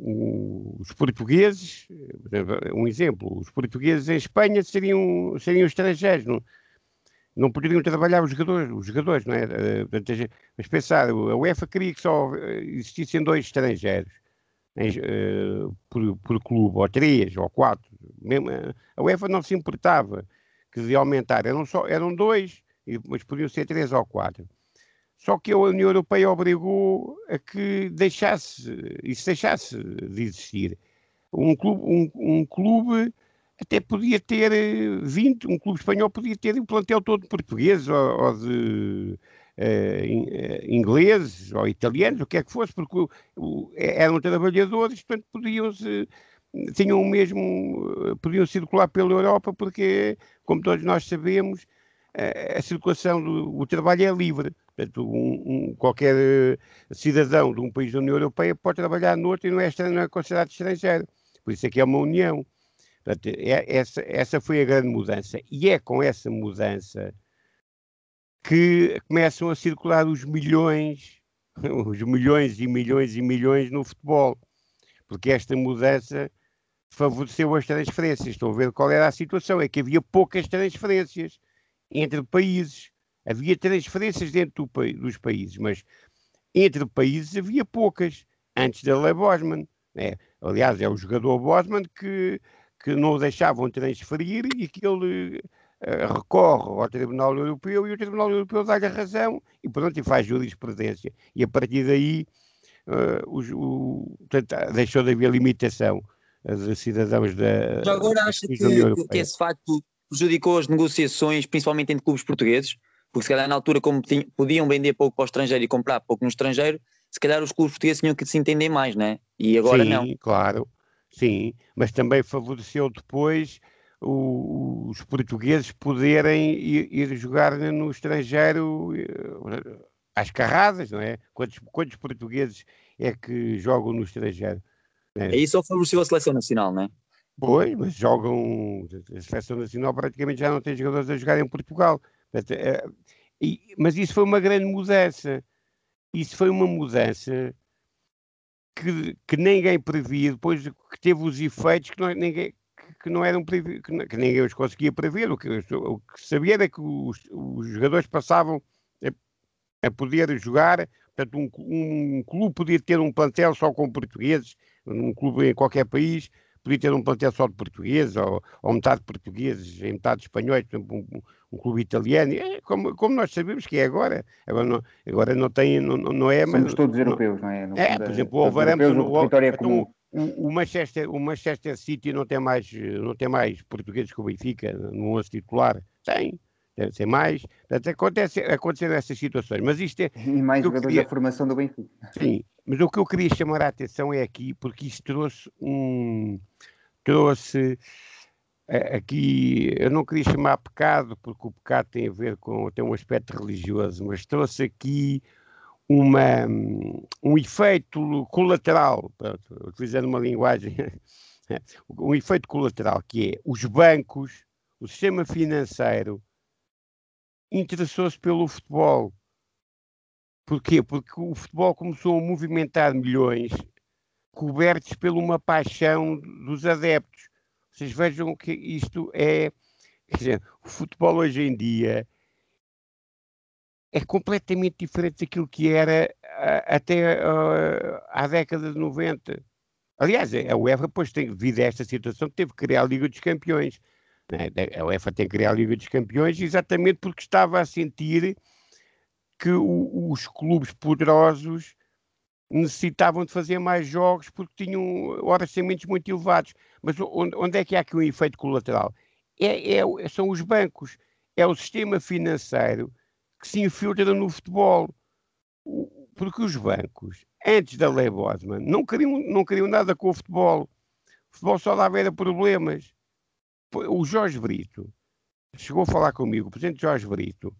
um, os portugueses, um exemplo, os portugueses em Espanha seriam, seriam estrangeiros, não, não poderiam trabalhar os jogadores, os jogadores, não é? Uh, mas pensar, a UEFA queria que só existissem dois estrangeiros em, uh, por, por, clube, ou três, ou quatro. Mesmo, a UEFA não se importava que de aumentar, eram, só, eram dois, mas podiam ser três ou quatro. Só que a União Europeia obrigou a que deixasse, isso deixasse de existir. Um clube, um, um clube até podia ter 20, um clube espanhol podia ter um plantel todo português ou, ou de uh, ingleses ou italianos, o que é que fosse, porque eram trabalhadores, portanto podiam-se tinham o mesmo, podiam circular pela Europa, porque, como todos nós sabemos, a, a circulação do o trabalho é livre. Portanto, um, um, qualquer eh, cidadão de um país da União Europeia pode trabalhar no outro e não é, não é considerado estrangeiro. Por isso é que é uma união. Portanto, é, essa, essa foi a grande mudança. E é com essa mudança que começam a circular os milhões, os milhões e milhões e milhões no futebol. Porque esta mudança favoreceu as transferências. Estão a ver qual era a situação? É que havia poucas transferências entre países havia transferências dentro do, dos países, mas entre países havia poucas, antes da lei Bosman. Né? Aliás, é o jogador Bosman que, que não o deixavam transferir e que ele uh, recorre ao Tribunal Europeu e o Tribunal Europeu dá-lhe a razão e pronto, e faz jurisprudência. E a partir daí uh, o, portanto, deixou de haver limitação de cidadãos da. Já agora acha que, que esse facto prejudicou as negociações, principalmente entre clubes portugueses? Porque se calhar na altura, como tinham, podiam vender pouco para o estrangeiro e comprar pouco no estrangeiro, se calhar os clubes portugueses tinham que se entender mais, né? E agora sim, não. Sim, claro, sim, mas também favoreceu depois o, os portugueses poderem ir, ir, jogar no estrangeiro eh, às carradas, não é? Quantos, quantos portugueses é que jogam no estrangeiro? É? isso só favoreceu a seleção nacional, não é? Pois, mas jogam. A seleção nacional praticamente já não tem jogadores a jogar em Portugal. E, mas isso foi uma grande mudança. Isso foi uma mudança que, que ninguém previa, depois que teve os efeitos que não, ninguém, que não eram que, que ninguém os conseguia prever. O que, o que sabia era que os, os jogadores passavam a, a, poder jogar. Portanto, um, um, clube podia ter um plantel só com portugueses, um clube em qualquer país podia ter um plantel só de portugueses, ou, ou metade de portugueses e metade de espanhóis, por exemplo, um, um clube italiano, é como, como, nós sabemos que é agora. Agora não, agora não tem, não, não é... Somos mas, todos europeus, não, não é? No é, por exemplo, o Wolverhampton... O, então, o, o, Manchester, o Manchester City não tem mais, não tem mais portugueses que o Benfica no 11 titular. Tem, deve ser mais. Portanto, acontece, aconteceram essas situações. Mas isto é. E mais jogadores queria... da formação do Benfica. Sim, mas o que eu queria chamar a atenção é aqui, porque isto trouxe um. trouxe aqui, eu não queria chamar pecado, porque o pecado tem a ver com, tem um aspecto religioso, mas trouxe aqui uma, um efeito colateral, utilizando uma linguagem, um efeito colateral, que é os bancos, o sistema financeiro, interessou-se pelo futebol. Porquê? Porque o futebol começou a movimentar milhões cobertos por uma paixão dos adeptos. Vocês vejam que isto é. Dizer, o futebol hoje em dia é completamente diferente daquilo que era até uh, à década de 90. Aliás, a UEFA depois tem, devido a esta situação, teve que criar a Liga dos Campeões. Né? A UEFA tem que criar a Liga dos Campeões exatamente porque estava a sentir que o, os clubes poderosos necessitavam de fazer mais jogos porque tinham orçamentos muito elevados. Mas onde, onde é que há aqui um efeito colateral? É, é, são os bancos, é o sistema financeiro que se infiltra no futebol. Porque os bancos, antes da lei Bosman, não queriam, não queriam nada com o futebol. O futebol só dava era problemas. O Jorge Brito chegou a falar comigo, o presidente Jorge Brito,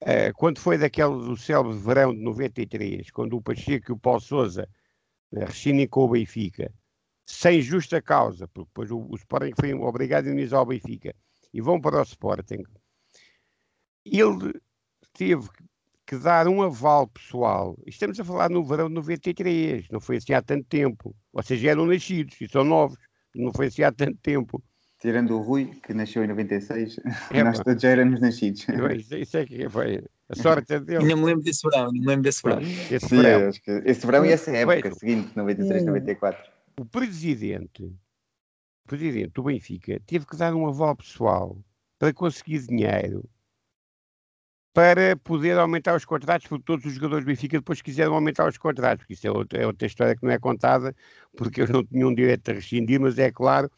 eh, quando foi daquele do célebre verão de 93, quando o Pacheco e o Paulo Souza né, rescindem com o Benfica, sem justa causa, porque depois o, o Sporting foi obrigado a indenizar o Benfica, e vão para o Sporting, ele teve que dar um aval pessoal. Estamos a falar no verão de 93, não foi assim há tanto tempo. Ou seja, eram nascidos e são novos, não foi assim há tanto tempo. Tirando o Rui, que nasceu em 96, é, nós todos já éramos nascidos. Isso, isso é que foi. A sorte é dele. Não me lembro desse verão, não me lembro desse verão. Esse Sim, verão, acho que esse verão e essa época seguinte, 93, 94. O presidente, o presidente do Benfica teve que dar um aval pessoal para conseguir dinheiro para poder aumentar os contratos, porque todos os jogadores do Benfica depois quiseram aumentar os contratos, porque isso é outra, é outra história que não é contada, porque eles não tinham direito a rescindir, mas é claro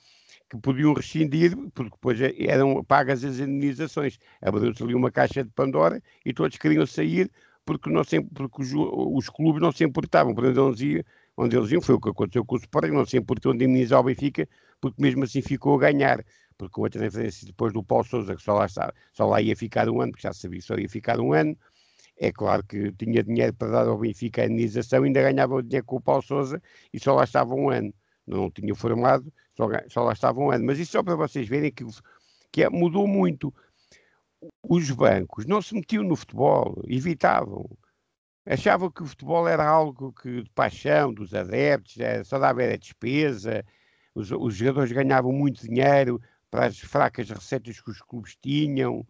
que podiam rescindir, porque depois eram pagas as indenizações. Abriu-se ali uma caixa de Pandora e todos queriam sair porque, não se, porque os, os, clubes não se importavam, por onde eles, iam, onde eles iam, foi o que aconteceu com o Sporting, não se importou de indemnizar o Benfica, porque mesmo assim ficou a ganhar porque com a transferência depois do Paulo Sousa, que só lá, está, só lá ia ficar um ano, porque já sabia que só ia ficar um ano, é claro que tinha dinheiro para dar ao Benfica a indenização, ainda ganhava o dinheiro com o Paulo Sousa e só lá estava um ano. Não tinha formado, só, só lá estava um ano. Mas isso só para vocês verem que, que é, mudou muito. Os bancos não se metiam no futebol, evitavam. Achavam que o futebol era algo que, de paixão dos adeptos, era, só dava era despesa, os, os jogadores ganhavam muito dinheiro, para as fracas receitas que os clubes tinham.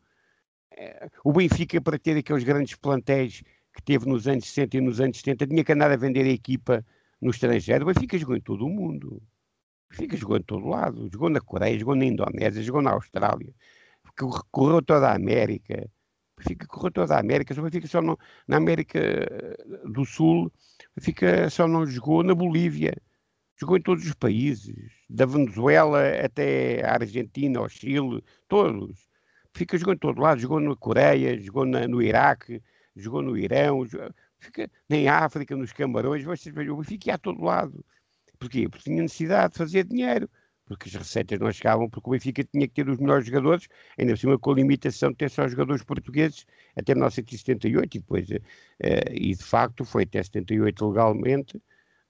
Eh, o Benfica, para ter aqueles grandes plantéis que teve nos anos 60 e nos anos 70, tinha que andar a vender a equipa no estrangeiro. O Benfica jogou em todo o mundo. O Benfica jogou em todo lado. Jogou na Coreia, jogou na Indonésia, jogou na Austrália. Correu toda a América. O Benfica correu toda a América. O Benfica só não, na América do Sul, o Benfica só não jogou na Bolívia jogou em todos os países, da Venezuela até a Argentina, ao Chile, todos. Fica jogando em todo lado, jogou na Coreia, jogou na, no Iraque, jogou no Irão, jogou, fica em África, nos Camarões, vocês vejam, fica a todo lado. Porquê? Porque tinha necessidade de fazer dinheiro, porque as receitas não chegavam, porque o Benfica tinha que ter os melhores jogadores, ainda por cima com a limitação de ter só jogadores portugueses até 1978, e depois, uh, e de facto foi até 78 legalmente,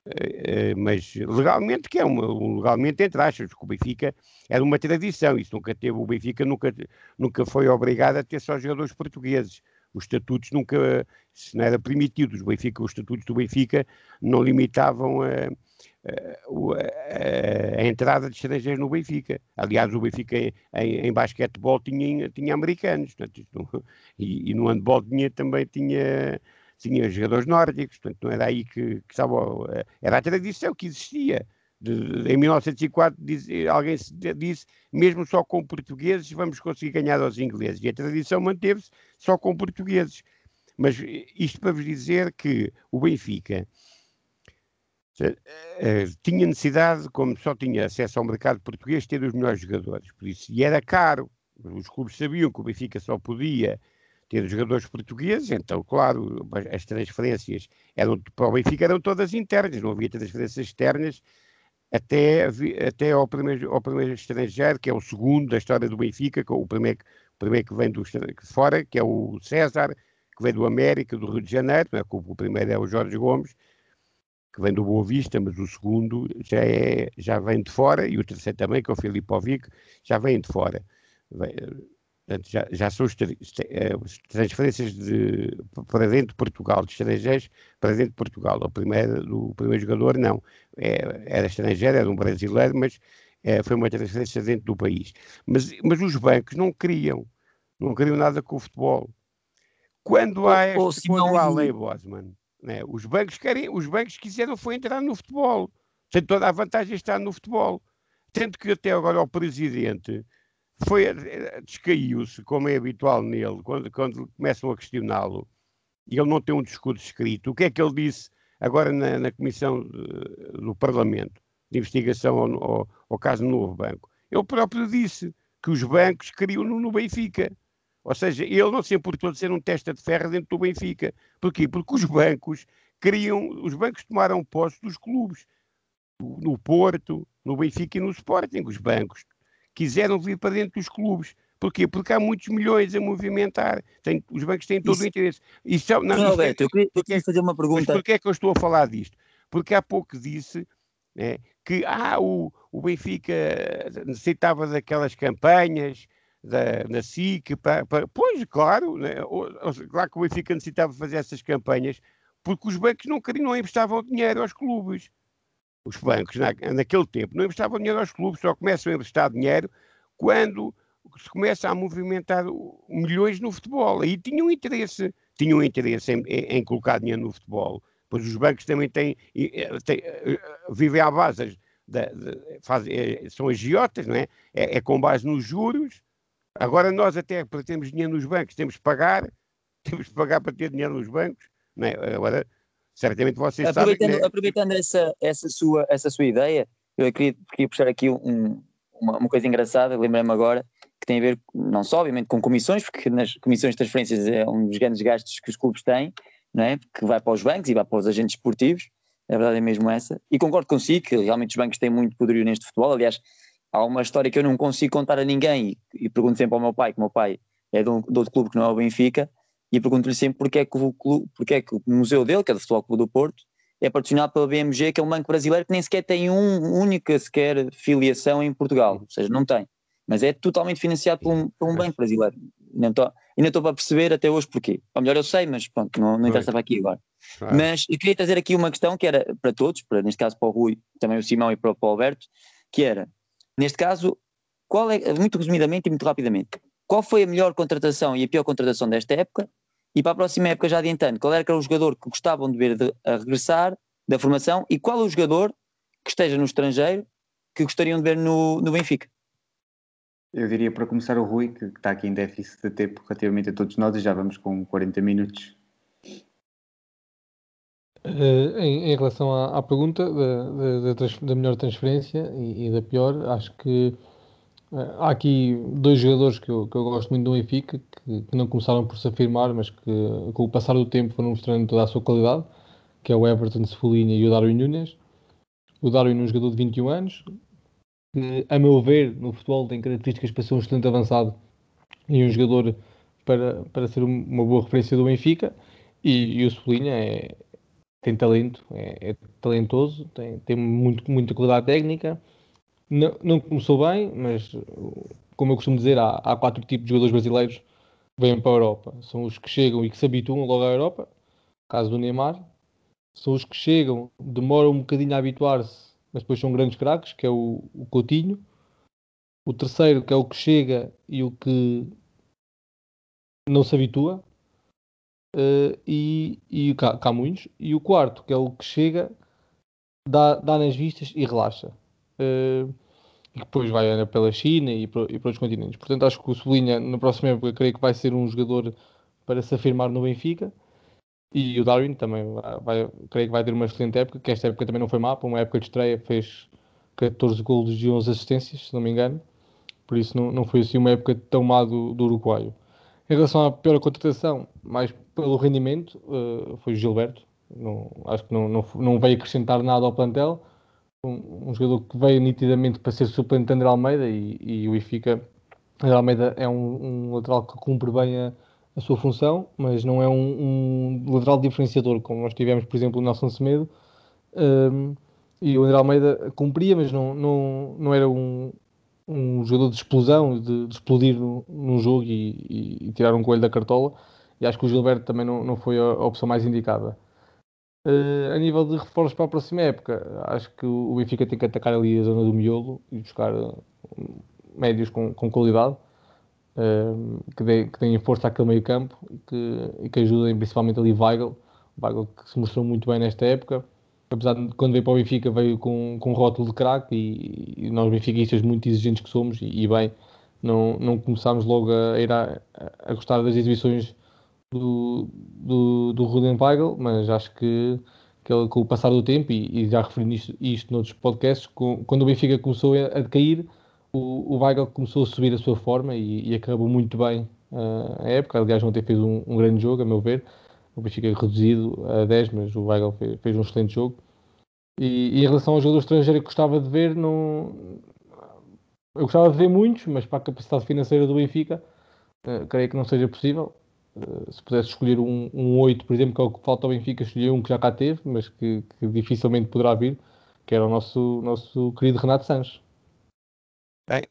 Uh, mas legalmente, que é uma, um, legalmente entre aspas, porque o Benfica era uma tradição, isso nunca teve, o Benfica nunca, nunca foi obrigado a ter só jogadores portugueses, os estatutos nunca, se não era permitido, os, Benfica, os estatutos do Benfica não limitavam a, a, a, entrada de estrangeiros no Benfica. Aliás, o Benfica em, em, em basquetebol tinha, tinha americanos, portanto, e, e, no handball tinha, também tinha, tinha jogadores nórdicos, portanto não era aí que, que estava, era a tradição que existia. De, em 1904 diz, alguém disse, mesmo só com portugueses vamos conseguir ganhar aos ingleses. E a tradição manteve-se só com portugueses. Mas isto para vos dizer que o Benfica tinha necessidade, como só tinha acesso ao mercado português, ter os melhores jogadores. Por isso, e era caro. Os clubes sabiam que o Benfica só podia ter jogadores portugueses, então, claro, as transferências eram, para o Benfica eram todas internas, não havia transferências externas até, até ao, primeiro, ao primeiro estrangeiro, que é o segundo da história do Benfica, o primeiro, o primeiro que vem do, fora, que é o César, que vem do América, do Rio de Janeiro, é? o primeiro é o Jorge Gomes, que vem do Boa Vista, mas o segundo já, é, já vem de fora, e o terceiro também, que é o Filipovic, já vem de fora. Portanto, já, já são eh, transferências de, para dentro de Portugal, de estrangeiros para dentro de Portugal. O primeiro, o primeiro jogador, não. É, era estrangeiro, era um brasileiro, mas é, foi uma transferência dentro do país. Mas, mas os bancos não queriam, não queriam nada com o futebol. Quando há, este, quando há a lei Bosman, né, os, bancos querem, os bancos quiseram foi entrar no futebol. Tem toda a vantagem de estar no futebol. Tanto que até agora o presidente foi, eh, descaiu-se, como é habitual nele, quando, quando começam a questioná-lo, e ele não tem um discurso escrito. O que é que ele disse agora na, na Comissão de, do Parlamento de investigação ao, ao, ao, caso do Novo Banco? Ele próprio disse que os bancos queriam no, no Benfica. Ou seja, ele não se importou de ser um testa de ferro dentro do Benfica. Porquê? Porque os bancos queriam, os bancos tomaram posse dos clubes. No Porto, no Benfica e no Sporting. Os bancos quiseram vir para dentro dos clubes. Porquê? Porque há muitos milhões a movimentar. Tem, os bancos têm todo Isso... o interesse. Isso, não, não, Alberto, é, eu queria, eu queria fazer uma pergunta. Mas porquê é que eu estou a falar disto? Porque há pouco disse né, que ah, o, o Benfica necessitava daquelas campanhas da, na SIC. Para, para... Pois, claro, né, claro que o Benfica necessitava fazer essas campanhas porque os bancos não queriam, não emprestavam dinheiro aos clubes os bancos, na, naquele tempo, não emprestavam dinheiro aos clubes, só começam a emprestar dinheiro quando se começa a movimentar milhões no futebol. Aí tinham interesse, tinham interesse em, em, em colocar dinheiro no futebol. Pois os bancos também têm, têm eh, vivem à base, de, de, fazem, eh, são agiotas, não é? é? é? com base nos juros. Agora nós até para termos dinheiro nos bancos temos que pagar, temos que pagar para ter dinheiro nos bancos, não é? Agora certamente vocês aproveitando, sabem. Que... Aproveitando essa, essa, sua, essa sua ideia, eu queria, queria puxar aqui um, uma, uma, coisa engraçada, lembrei-me agora, que tem a ver não só, obviamente, com comissões, porque nas comissões de transferências é um dos grandes gastos que os clubes têm, não é? que vai para os bancos e vai para os agentes esportivos, a verdade é mesmo essa. E concordo consigo que realmente os bancos têm muito poderio neste futebol. Aliás, há uma história que eu não consigo contar a ninguém e, e pergunto sempre ao meu pai, que o meu pai é de, um, de outro clube que não é o Benfica, e pergunto-lhe sempre porque é, que o clube, porque é que o museu dele, que é do Futebol Clube do Porto, é patrocinado pela BMG, que é um banco brasileiro que nem sequer tem um, única sequer filiação em Portugal, ou seja, não tem, mas é totalmente financiado por um, por um banco brasileiro. Ainda estou, para perceber até hoje porquê. Ou melhor, eu sei, mas pronto, não, não interessa para aqui agora. Mas eu queria trazer aqui uma questão que era para todos, para, neste caso para o Rui, também o Simão e para, para o Alberto, que era, neste caso, qual é, muito resumidamente e muito rapidamente, qual foi a melhor contratação e a pior contratação desta época e para a próxima época, já adiantando, qual era, que era o jogador que gostavam de ver de, a regressar da formação e qual é o jogador que esteja no estrangeiro que gostariam de ver no, no Benfica? Eu diria para começar o Rui, que, está aqui em déficit de tempo relativamente a todos nós e já vamos com 40 minutos. Uh, em, em, relação à, à pergunta da, da, da, melhor transferência e, e, da pior, acho que Há aqui dois jogadores que eu, que eu gosto muito do Benfica, que, que, não começaram por se afirmar, mas que com o passar do tempo foram mostrando toda a sua qualidade, que é o Everton Cebolinha e o Darwin Nunes. O Darwin é um jogador de 21 anos, que, a meu ver, no futebol tem características para ser um excelente avançado e um jogador para, para ser uma boa referência do Benfica. E, e o Cebolinha é, tem talento, é, é talentoso, tem, tem muito, muita qualidade técnica não, não começou bem, mas como eu costumo dizer, há, há quatro tipos de jogadores brasileiros vêm para a Europa. São os que chegam e que se habituam logo à Europa, caso do Neymar. São os que chegam, demoram um bocadinho a habituar-se, mas depois são grandes craques, que é o, o Coutinho. O terceiro, que é o que chega e o que não se habitua. Uh, e, e cá, cá muitos. E o quarto, que é o que chega, dá, dá nas vistas e relaxa. Uh, e depois vai pela China e para, e para outros continentes. Portanto, acho que o Sublinha, na próxima época, creio que vai ser um jogador para se afirmar no Benfica. E o Darwin também vai, creio que vai ter uma excelente época, que esta época também não foi má, para uma época de estreia fez 14 golos e 11 assistências, se não me engano. Por isso não, não foi assim uma época tão má do, do uruguaio. Em relação à pior contratação, mais pelo rendimento, uh, foi o Gilberto. Não, acho que não, não, não veio acrescentar nada ao plantel um, um, jogador que veio nitidamente para ser suplente de André Almeida e, e o Benfica, André Almeida é um, um, lateral que cumpre bem a, a sua função, mas não é um, um, lateral diferenciador, como nós tivemos, por exemplo, o Nelson Semedo. Um, e o André Almeida cumpria, mas não, não, não era um, um jogador de explosão, de, de explodir no, num jogo e, e, e, tirar um coelho da cartola. E acho que o Gilberto também não, não foi a, a opção mais indicada. Uh, a nível de reforços para a próxima época, acho que o Benfica tem que atacar ali a zona do miolo e buscar uh, médios com, com qualidade uh, que, dê, que deem força àquele meio campo e que, e que ajudem principalmente ali Weigl, Weigl que se mostrou muito bem nesta época apesar de quando veio para o Benfica veio com, com um rótulo de craque e, e, nós benfiquistas muito exigentes que somos e, e, bem, não, não começámos logo a ir a, a gostar das exibições do, do, do Ruden Weigl, mas acho que, que ele, com o passar do tempo, e, e já referi isto, isto noutros podcasts, com, quando o Benfica começou a, a decair, o, o Weigl começou a subir a sua forma e, e acabou muito bem uh, a época. Aliás, ontem fez um, um, grande jogo, a meu ver. O Benfica reduzido a 10, mas o Weigl fez, fez um excelente jogo. E, e, em relação ao jogador estrangeiro que gostava de ver, não... eu gostava de ver muitos, mas para a capacidade financeira do Benfica, uh, creio que não seja possível. Eh, se pudesse escolher um, um 8, por exemplo, que é o que falta ao Benfica, escolher um que já cá teve, mas que, que dificilmente poderá vir, que era o nosso, nosso querido Renato Sanches. Bem,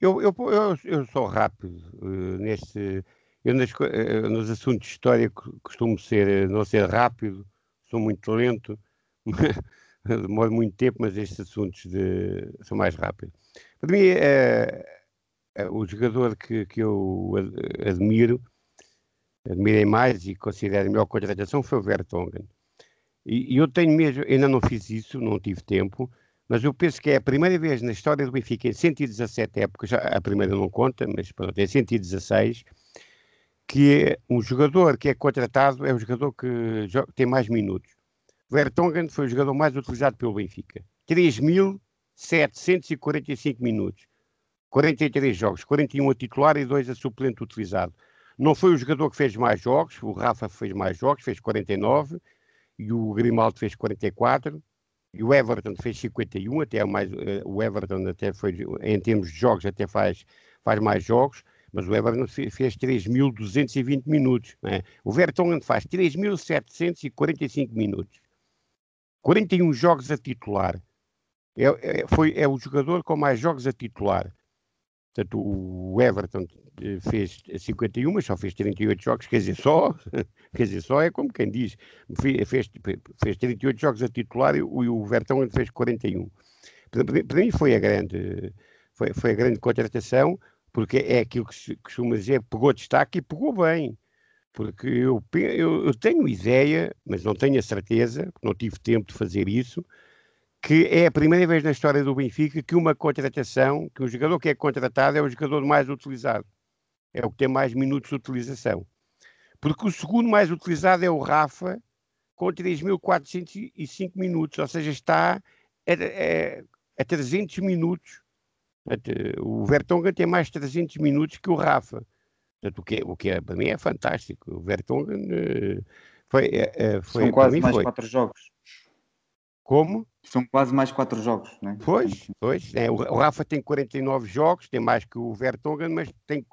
eu, eu, eu, eu sou rápido uh, neste. Eu nas, uh, nos assuntos de história costumo ser, não ser rápido, sou muito lento, demoro muito tempo, mas estes assuntos de, são mais rápidos. Para mim, o jogador que, que eu admiro admirei mais e considero a melhor contratação foi o Vertonghen. E, e, eu tenho mesmo, ainda não fiz isso, não tive tempo, mas eu penso que é a primeira vez na história do Benfica, em 117 épocas, a primeira não conta, mas pronto, em 116, que é um jogador que é contratado é o jogador que tem mais minutos. Vertonghen foi o jogador mais utilizado pelo Benfica. 3.745 minutos. 43 jogos, 41 a titular e 2 a suplente utilizado. Não foi o jogador que fez mais jogos, o Rafa fez mais jogos, fez 49, e o Grimaldo fez 44, e o Everton fez 51, até mais, uh, o Everton até foi, em termos de jogos, até faz, faz mais jogos, mas o Everton fez, fez 3.220 minutos. Né? O Vertonghen faz 3.745 minutos. 41 jogos a titular. É, é, foi, é o jogador com mais jogos a titular. Portanto, o Everton eh, fez 51, mas só fez 38 jogos, quer dizer, só, quer dizer, só é como quem diz, fez, fez 38 jogos a titular e o Vertonghen fez 41. Para, para mim foi a grande, foi, foi a grande contratação, porque é aquilo que se costuma dizer, pegou destaque e pegou bem. Porque eu, eu, eu tenho ideia, mas não tenho a certeza, não tive tempo de fazer isso, que é a primeira vez na história do Benfica que uma contratação, que o jogador que é contratado é o jogador mais utilizado. É o que tem mais minutos de utilização. Porque o segundo mais utilizado é o Rafa, com 3.405 minutos, ou seja, está a, a, a 300 minutos. O Vertonghen tem mais 300 minutos que o Rafa. Portanto, o, que, o que é, para mim é fantástico. O Vertonghen eh, foi, eh, eh, foi. São quase mais foi. quatro jogos. Como? São quase mais quatro jogos, né? Pois, pois. É, o, Rafa tem 49 jogos, tem mais que o Vertonghen, mas tem,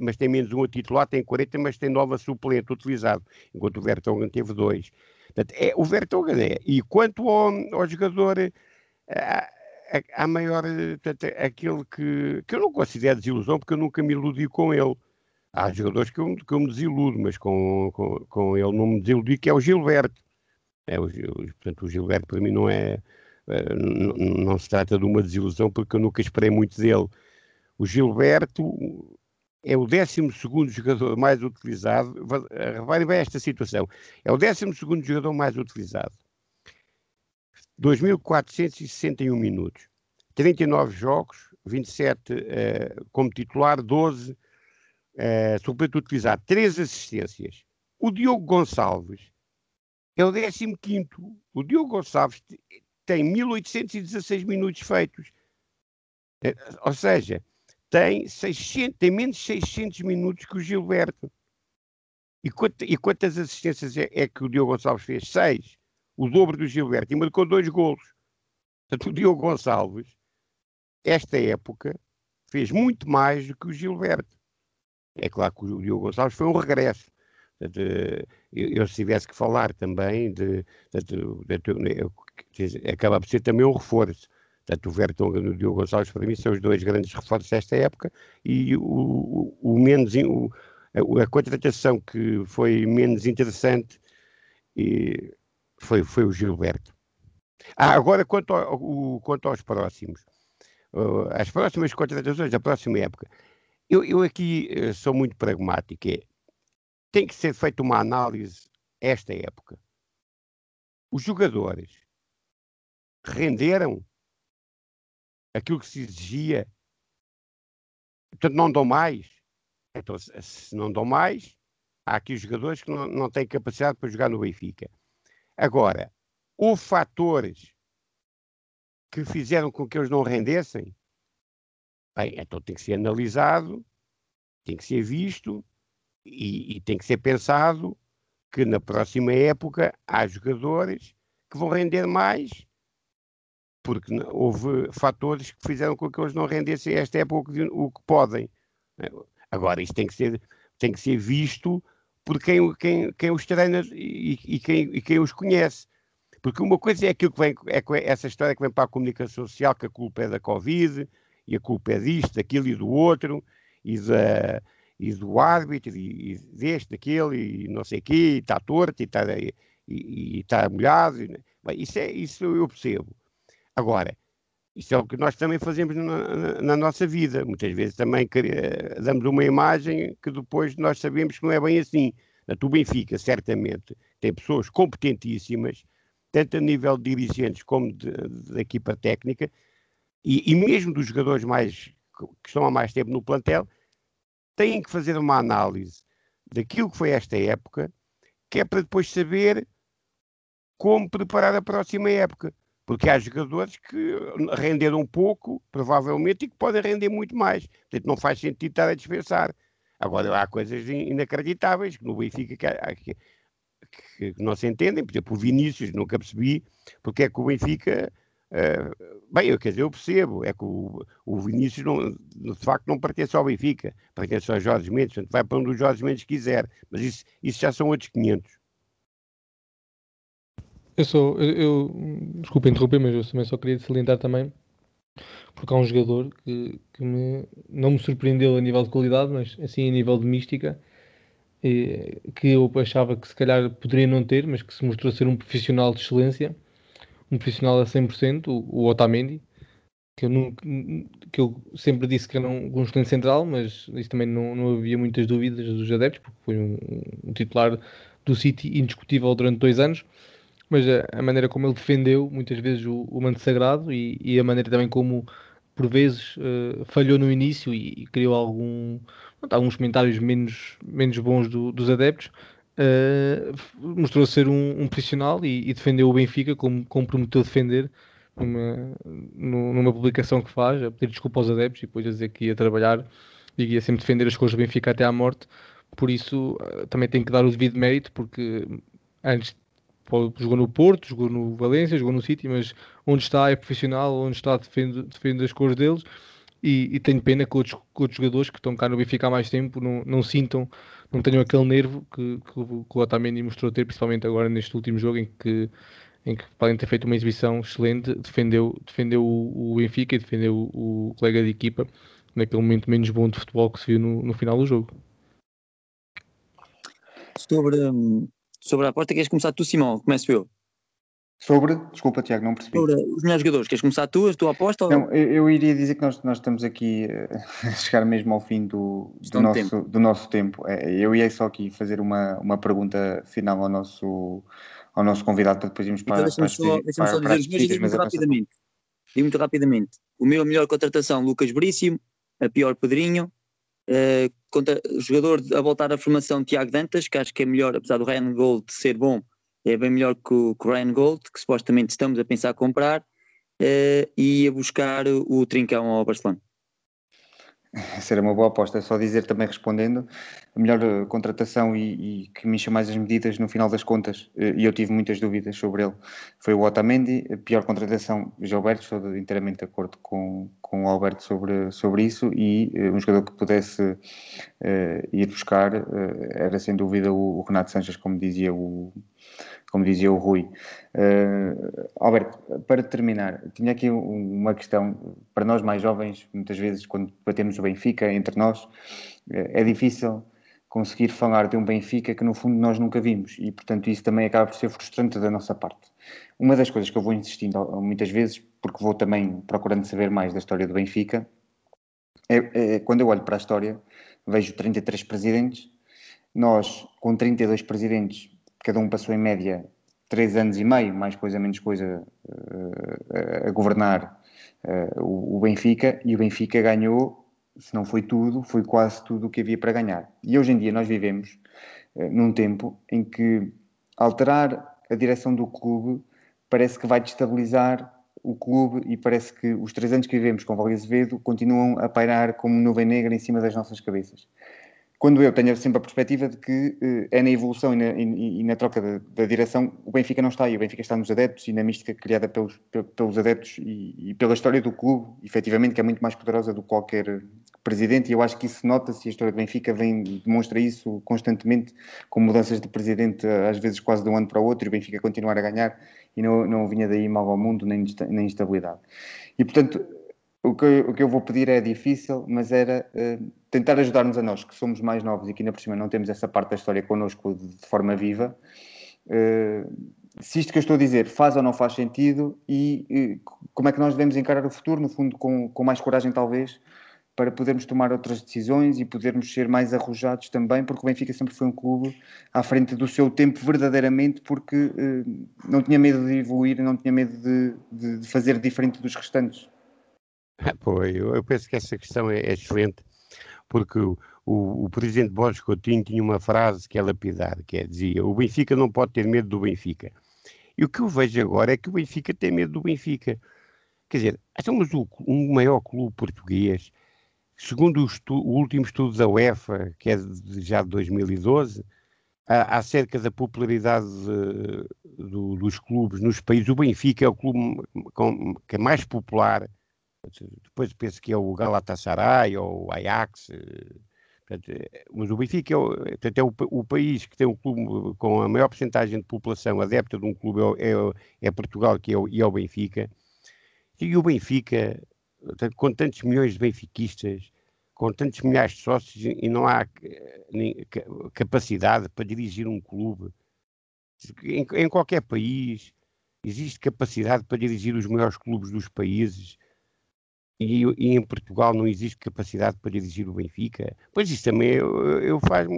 mas tem menos um a titular, tem 40, mas tem nova suplente utilizado, enquanto o Vertonghen teve dois. Portanto, é, o Vertonghen é. E quanto ao, ao jogador, a, a, a maior, aquele que, que eu não considero desilusão, porque eu nunca me iludi com ele. há jogadores que eu, que eu me desiludo, mas com, com, com ele não me desiludi, que é o Gilberto. É, o, portanto, o Gilberto para mim não é. Eh, não, não se trata de uma desilusão, porque eu nunca esperei muito dele. O Gilberto é o 12 jogador mais utilizado. Reparem bem esta situação: é o 12 jogador mais utilizado. 2.461 minutos, 39 jogos, 27 uh, como titular, 12 uh, suplente utilizado, 3 assistências. O Diogo Gonçalves é o 15. O Diogo Gonçalves tem 1816 minutos feitos. É, ou seja, tem, 600, tem menos 600 minutos que o Gilberto. E, e quantas assistências é, é, que o Diogo Gonçalves fez? Seis. O dobro do Gilberto. E marcou dois golos. Portanto, o Diogo Gonçalves, esta época, fez muito mais do que o Gilberto. É claro que o Diogo Gonçalves foi um regresso. De, eu, eu, se tivesse que falar também de, de, de, acaba por ser também um reforço. Portanto, o Vertonghen e o Diogo Gonçalves, para mim, são os dois grandes reforços desta época e o, o, o menos, o, a, a contratação que foi menos interessante e foi, foi o Gilberto. Ah, agora quanto, ao, o, quanto aos próximos. Uh, as próximas contratações da próxima época. Eu, eu aqui uh, sou muito pragmático. É, tem que ser feita uma análise esta época. Os jogadores renderam aquilo que se exigia, portanto não dão mais. Então, se não dão mais, há aqui os jogadores que não, não têm capacidade para jogar no Benfica. Agora, houve fatores que fizeram com que eles não rendessem? Bem, então tem que ser analisado, tem que ser visto e, e, tem que ser pensado que na próxima época há jogadores que vão render mais, porque houve fatores que fizeram com que eles não rendessem esta época o que podem. Né? Agora, isto tem que ser, tem que ser visto por quem, quem, quem os treina e, e, quem, e quem os conhece. Porque uma coisa é aquilo que vem, é essa história que vem para a comunicação social, que a culpa é da Covid, e a culpa é disto, daquilo e do outro, e da, e do árbitro, e, e deste, daquele, e não sei o quê, e está torto, e está, e, e está molhado. E, bem, isso, é, isso eu percebo. Agora, isso é o que nós também fazemos na, na, na nossa vida. Muitas vezes também damos uma imagem que depois nós sabemos que não é bem assim. O Benfica, certamente, tem pessoas competentíssimas, tanto a nível de dirigentes como da equipa técnica, e, e mesmo dos jogadores mais que estão há mais tempo no plantel, têm que fazer uma análise daquilo que foi esta época, que é para depois saber como preparar a próxima época. Porque há jogadores que renderam pouco, provavelmente, e que podem render muito mais. Portanto, não faz sentido estar a dispensar. Agora, há coisas inacreditáveis que no Benfica que, que, que não se entendem. Por exemplo, o Vinícius, nunca percebi porque é que o Benfica Uh, bem, eu, quer dizer, eu percebo, é que o, o Vinícius não, de facto não pertence ao Benfica, pertence ao Jorge Mendes, portanto vai para onde o Jorge Mendes quiser, mas isso, isso já são outros 500. Eu sou, eu, eu desculpa interromper, mas eu também só queria salientar também, porque há um jogador que, que me, não me surpreendeu a nível de qualidade, mas assim a nível de mística, que eu achava que se calhar poderia não ter, mas que se mostrou ser um profissional de excelência um profissional a 100%, o, o Otamendi, que eu, nunca, que eu sempre disse que era um, um excelente central, mas isso também não, não havia muitas dúvidas dos adeptos, porque foi um, um titular do City indiscutível durante dois anos. Mas a, maneira como ele defendeu muitas vezes o, o manto sagrado e, e, a maneira também como por vezes uh, falhou no início e, e criou algum, alguns comentários menos, menos bons do, dos adeptos, uh, mostrou ser um, um profissional e, e, defendeu o Benfica como, como prometeu defender numa, numa publicação que faz, a pedir desculpa aos adeptos e depois a dizer que ia trabalhar e ia sempre defender as cores do Benfica até à morte. Por isso uh, também tem que dar o devido mérito, porque antes jogou no Porto, jogou no Valência, jogou no City, mas onde está é profissional, onde está defende, defende as cores deles. E, e tenho pena que outros, que outros jogadores que estão cá no Benfica há mais tempo não, não sintam não tenham aquele nervo que, que, que o Otamendi mostrou ter, principalmente agora neste último jogo, em que, em que podem ter feito uma exibição excelente, defendeu, defendeu o, o Benfica e defendeu o, o, colega de equipa naquele momento menos bom de futebol que se viu no, no final do jogo. sobre, sobre a aposta. Queres começar tu, Simão? Começo eu. Sobre, desculpa Tiago, não percebi. Sobre os melhores jogadores, queres começar tu, a tua aposta? Não, eu, eu, iria dizer que nós, nós estamos aqui a chegar mesmo ao fim do, do, nosso, tempo. do nosso tempo. É, eu ia só aqui fazer uma, uma pergunta final ao nosso, ao nosso convidado para depois irmos então, para, só, deixa só dizer os meus muito rapidamente. Digo muito rapidamente. O meu melhor contratação, Lucas Veríssimo, a pior Pedrinho, uh, contra, jogador a voltar à formação Tiago Dantas, que acho que é melhor, apesar do Ryan Gold ser bom, é bem melhor que o, que o Ryan Gold, que supostamente estamos a pensar comprar, uh, e a buscar o Trincão ao Barcelona. Será uma boa aposta. É só dizer também respondendo, a melhor eh, contratação e, e, que me enche mais as medidas no final das contas, eh, e eu tive muitas dúvidas sobre ele, foi o Otamendi. A pior contratação, Gilberto, estou inteiramente de acordo com, com o Alberto sobre, sobre isso, e uh, um jogador que pudesse ir buscar era sem dúvida o, o Renato Sanches, como dizia o, como dizia o Rui. Uh, Alberto, para terminar, tinha aqui uma questão. Para nós mais jovens, muitas vezes, quando batemos o Benfica entre nós, uh, é difícil conseguir falar de um Benfica que, no fundo, nós nunca vimos. E, portanto, isso também acaba por ser frustrante da nossa parte. Uma das coisas que eu vou insistindo muitas vezes, porque vou também procurando saber mais da história do Benfica, é, é quando eu olho para a história, vejo 33 presidentes. Nós, com 32 presidentes, cada um passou em média três anos e meio, mais coisa menos coisa, uh, a governar uh, o, Benfica, e o Benfica ganhou, se não foi tudo, foi quase tudo o que havia para ganhar. E hoje em dia nós vivemos uh, num tempo em que alterar a direção do clube parece que vai destabilizar o clube e parece que os três anos que vivemos com Vale Azevedo continuam a pairar como nuvem negra em cima das nossas cabeças quando eu tenho sempre a perspectiva de que uh, é na evolução e na, e, e na troca da, da, direção, o Benfica não está aí, o Benfica está nos adeptos e na mística criada pelos, pelos adeptos e, e, pela história do clube, efetivamente, que é muito mais poderosa do que qualquer presidente, e eu acho que isso nota-se, a história do Benfica vem, demonstra isso constantemente, com mudanças de presidente às vezes quase de um ano para o outro, e o Benfica continuar a ganhar, e não, não vinha daí mal ao mundo, nem, nem instabilidade. E, portanto, o que, o que eu vou pedir é difícil, mas era uh, tentar ajudar-nos a nós, que somos mais novos e que ainda por cima não temos essa parte da história connosco de, de forma viva. Uh, se isto que eu estou a dizer faz ou não faz sentido e uh, como é que nós devemos encarar o futuro, no fundo, com, com mais coragem, talvez, para podermos tomar outras decisões e podermos ser mais arrojados também, porque o Benfica sempre foi um clube à frente do seu tempo, verdadeiramente, porque não tinha medo de evoluir, não tinha medo de, de, de fazer diferente dos restantes. Pô, eu, penso que essa questão é, é excelente, porque o, o, presidente Borges Coutinho tinha uma frase que é lapidar, que é, dizia, o Benfica não pode ter medo do Benfica. E o que eu vejo agora é que o Benfica tem medo do Benfica. Quer dizer, somos o, um maior clube português, segundo o, estu, o, último estudo da UEFA, que é de, já de 2012, acerca da popularidade de, do, dos clubes nos países, o Benfica é o clube com, que é mais popular depois penso que é o Galatasaray ou o Ajax. Eh, portanto, eh, mas o Benfica é, o, portanto, é o, o, país que tem um clube com a maior porcentagem de população adepta de um clube é, é, é Portugal que é o, e é o Benfica. E o Benfica, com tantos milhões de benfiquistas, com tantos milhares de sócios, e não há eh, nem, capacidade para dirigir um clube. Em, em qualquer país existe capacidade para dirigir os maiores clubes dos países e, e, em Portugal não existe capacidade para dirigir o Benfica. Pois isso também eu, eu faz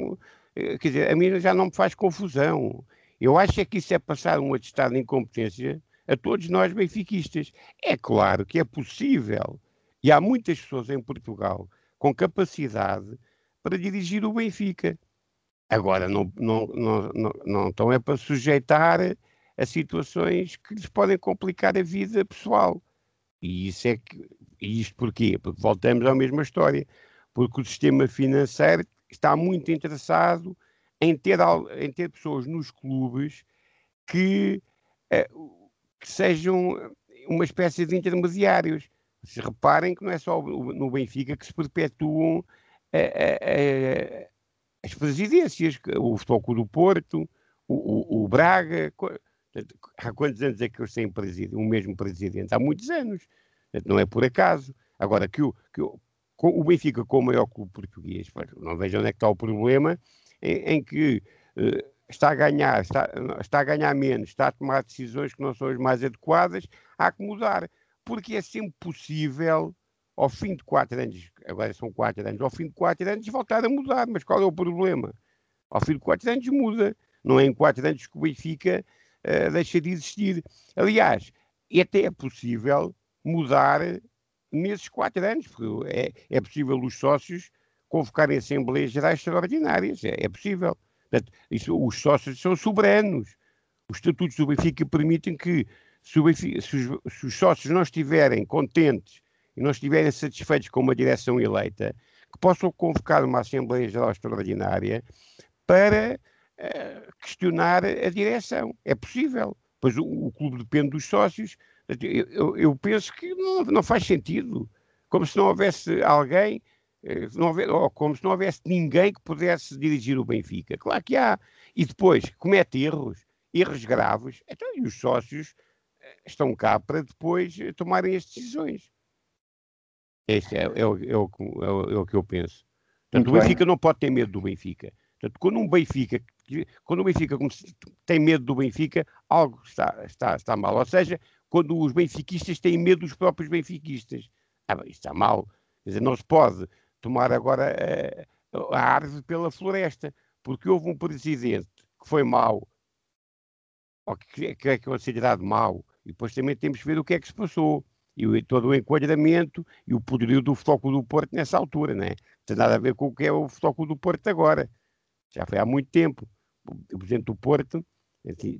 eh, quer dizer, a mim já não me faz confusão. Eu acho é que isso é passar um atestado de incompetência a todos nós benfiquistas. É claro que é possível, e há muitas pessoas em Portugal com capacidade para dirigir o Benfica. Agora, não, não, não, não, não estão é para sujeitar a situações que lhes podem complicar a vida pessoal. E isso é que. E isto porquê? Porque voltamos à mesma história. Porque o sistema financeiro está muito interessado em ter, em ter pessoas nos clubes que, eh, que sejam uma espécie de intermediários. Se reparem que não é só no Benfica que se perpetuam eh, eh, as presidências, o Futebol do Porto, o, o, o Braga, Há quantos anos é que eles têm presidente, o mesmo presidente? Há muitos anos. Não é por acaso. Agora, que o, que o, o Benfica, como o maior clube português, não vejo onde é que está o problema, em, em que uh, está a ganhar, está, está a ganhar menos, está a tomar decisões que não são as mais adequadas, há que mudar. Porque é sempre possível, ao fim de quatro anos, agora são quatro anos, ao fim de quatro anos voltar a mudar. Mas qual é o problema? Ao fim de quatro anos muda. Não é em quatro anos que o Benfica uh, deixa de existir. Aliás, até é possível mudar nesses quatro anos, porque é, é possível os sócios convocarem assembleias gerais extraordinárias, é, é possível. Portanto, isso, os sócios são soberanos. Os estatutos do Benfica permitem que, se, Benfica, se, os, se os, sócios não estiverem contentes e não estiverem satisfeitos com uma direção eleita, que possam convocar uma Assembleia Geral Extraordinária para uh, questionar a direção. É possível. Pois o, o clube depende dos sócios. Eu, eu, penso que não, não, faz sentido. Como se não houvesse alguém eh, não ou como se não houvesse ninguém que pudesse dirigir o Benfica. Claro que há. E depois comete erros, erros graves, então, e os sócios eh, estão cá para depois eh, tomarem as decisões. Este é, é, é, o, é, o, é, o, que eu penso. Portanto, o Benfica bem. não pode ter medo do Benfica. Portanto, quando um Benfica, quando o Benfica tem medo do Benfica, algo está, está, está mal. Ou seja, quando os benfiquistas têm medo dos próprios benfiquistas. Ah, isto está mal. Quer dizer, não se pode tomar agora a, a árvore pela floresta, porque houve um presidente que foi mau, ou que, que é considerado mau, e depois também temos que ver o que é que se passou, e todo o enquadramento e o poderio do Futebol do Porto nessa altura, né? Não tem nada a ver com o que é o Futebol do Porto agora. Já foi há muito tempo. O presidente do Porto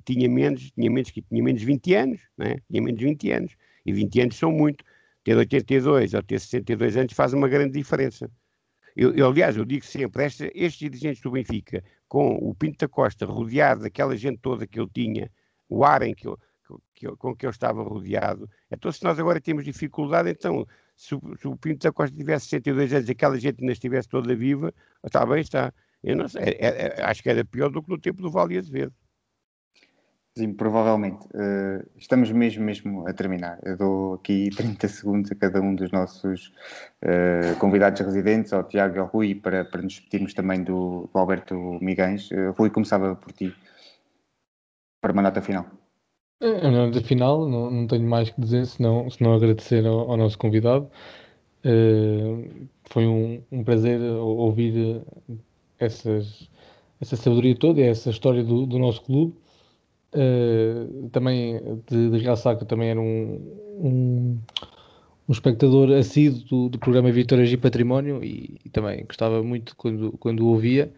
tinha menos, tinha menos, tinha menos 20 anos, né? Tinha menos 20 anos. E 20 anos são muito ter 82 ou ter 62 anos faz uma grande diferença. Eu, eu aliás, eu digo sempre, esta, estes dirigentes do Benfica, com o Pinto da Costa rodeado daquela gente toda que eu tinha, o ar em que eu, que eu, com que eu estava rodeado, então se nós agora temos dificuldade, então se, se o Pinto da Costa tivesse 62 anos e aquela gente ainda estivesse toda viva, está bem, está. Eu não sei, é, é, acho que era pior do que no tempo do Vale Azevedo. Sim, provavelmente. Uh, estamos mesmo, mesmo a terminar. Eu dou aqui 30 segundos a cada um dos nossos uh, convidados residentes, ao Tiago e ao Rui, para, para nos despedirmos também do, do Alberto Miguens. Uh, Rui, começava por ti, para uma nota final. A nota final, não, não tenho mais que dizer, senão, senão agradecer ao, ao nosso convidado. foi um, um prazer ouvir essas, essa sabedoria toda e essa história do, do nosso clube. Uh, também de, de realçar que eu também era um, um, um espectador assíduo do, do, programa Vitórias e Património e, e, também gostava muito quando, quando o ouvia.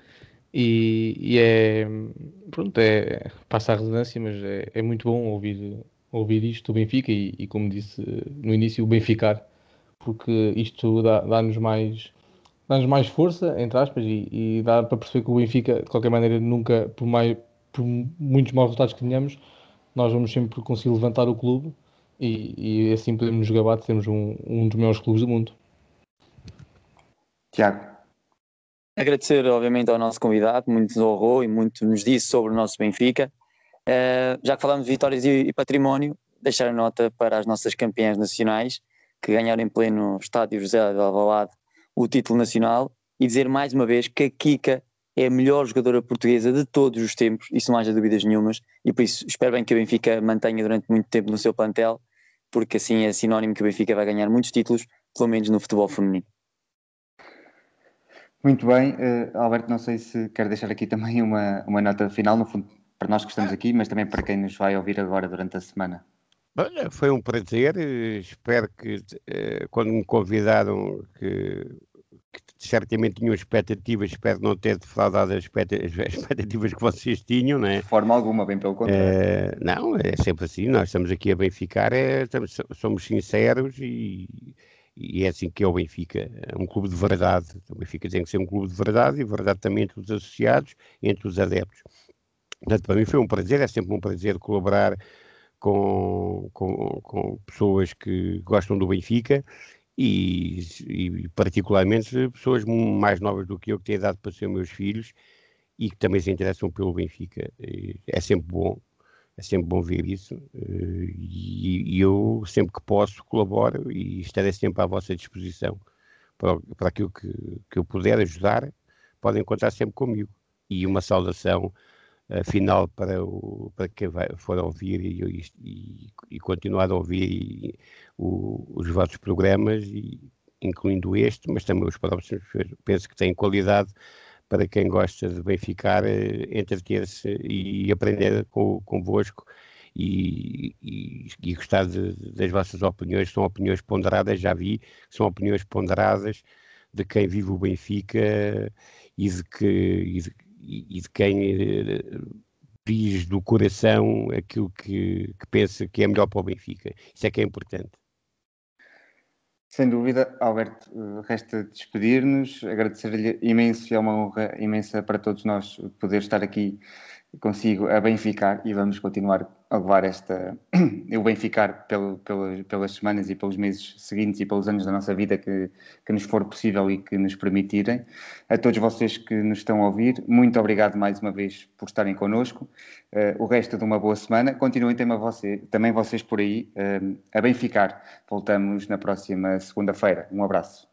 E, e, é pronto, é, passa a redundância, mas é, é, muito bom ouvir, ouvir isto do Benfica e, e, como disse no início, o Benficar, porque isto dá-nos dá mais dá-nos mais força, entre aspas, e, e dá para perceber que o Benfica, de qualquer maneira, nunca, por mais por muitos maus resultados que tenhamos, nós vamos sempre conseguir levantar o clube e, e assim podemos nos gabar de termos um, um dos maiores clubes do mundo. Tiago. Agradecer, obviamente, ao nosso convidado, muito nos honrou e muito nos disse sobre o nosso Benfica. Uh, já que falamos de vitórias e, e, património, deixar a nota para as nossas campeãs nacionais, que ganharam em pleno estádio José de Alvalade o título nacional, e dizer mais uma vez que a Kika é a melhor jogadora portuguesa de todos os tempos, isso não haja dúvidas nenhumas, e por isso espero bem que o Benfica mantenha durante muito tempo no seu plantel, porque assim é sinónimo que o Benfica vai ganhar muitos títulos, pelo menos no futebol feminino. Muito bem, uh, Alberto, não sei se quer deixar aqui também uma, uma nota final, no fundo, para nós que estamos aqui, mas também para quem nos vai ouvir agora durante a semana. Olha, foi um prazer, espero que uh, quando me convidaram que que certamente tinham expectativas, espero não ter defraudado as expectativas que vocês tinham, não é? De forma alguma, bem pelo contrário. É, não, é sempre assim, nós estamos aqui a Benficar, é, estamos, somos sinceros e, e, é assim que é o Benfica, é um clube de verdade, o Benfica tem que ser um clube de verdade e verdade também entre os associados entre os adeptos. Portanto, para mim foi um prazer, é sempre um prazer colaborar com, com, com pessoas que gostam do Benfica e, e, particularmente pessoas mais novas do que eu que têm idade para ser meus filhos e que também se interessam pelo Benfica. É sempre bom, é sempre bom ver isso eh, e, e eu sempre que posso colaboro e estarei sempre à vossa disposição para, para aquilo que, que eu puder ajudar, podem contar sempre comigo. E uma saudação final para, o, para quem vai, for ouvir e, e, e continuar a ouvir o, os vossos programas, e, incluindo este, mas também os próximos, penso que têm qualidade para quem gosta de Benfica eh, entreter-se e aprender com, convosco e, e, e gostar de, das vossas opiniões, são opiniões ponderadas, já vi, são opiniões ponderadas de quem vive o Benfica e de, que, e de, e de quem eh, diz do coração aquilo que, que pensa que é melhor para o Benfica. Isso é que é importante. Sem dúvida, Alberto, eh, resta despedir-nos, agradecer-lhe imenso, é uma honra imensa para todos nós poder estar aqui consigo a Benficar e vamos continuar a levar esta, o Benficar pelo, pelo, pelas semanas e pelos meses seguintes e pelos anos da nossa vida que, que nos for possível e que nos permitirem. A todos vocês que nos estão a ouvir, muito obrigado mais uma vez por estarem connosco. Uh, o resto de uma boa semana. Continuem também, você, também vocês por aí uh, a Benficar. Voltamos na próxima segunda-feira. Um abraço.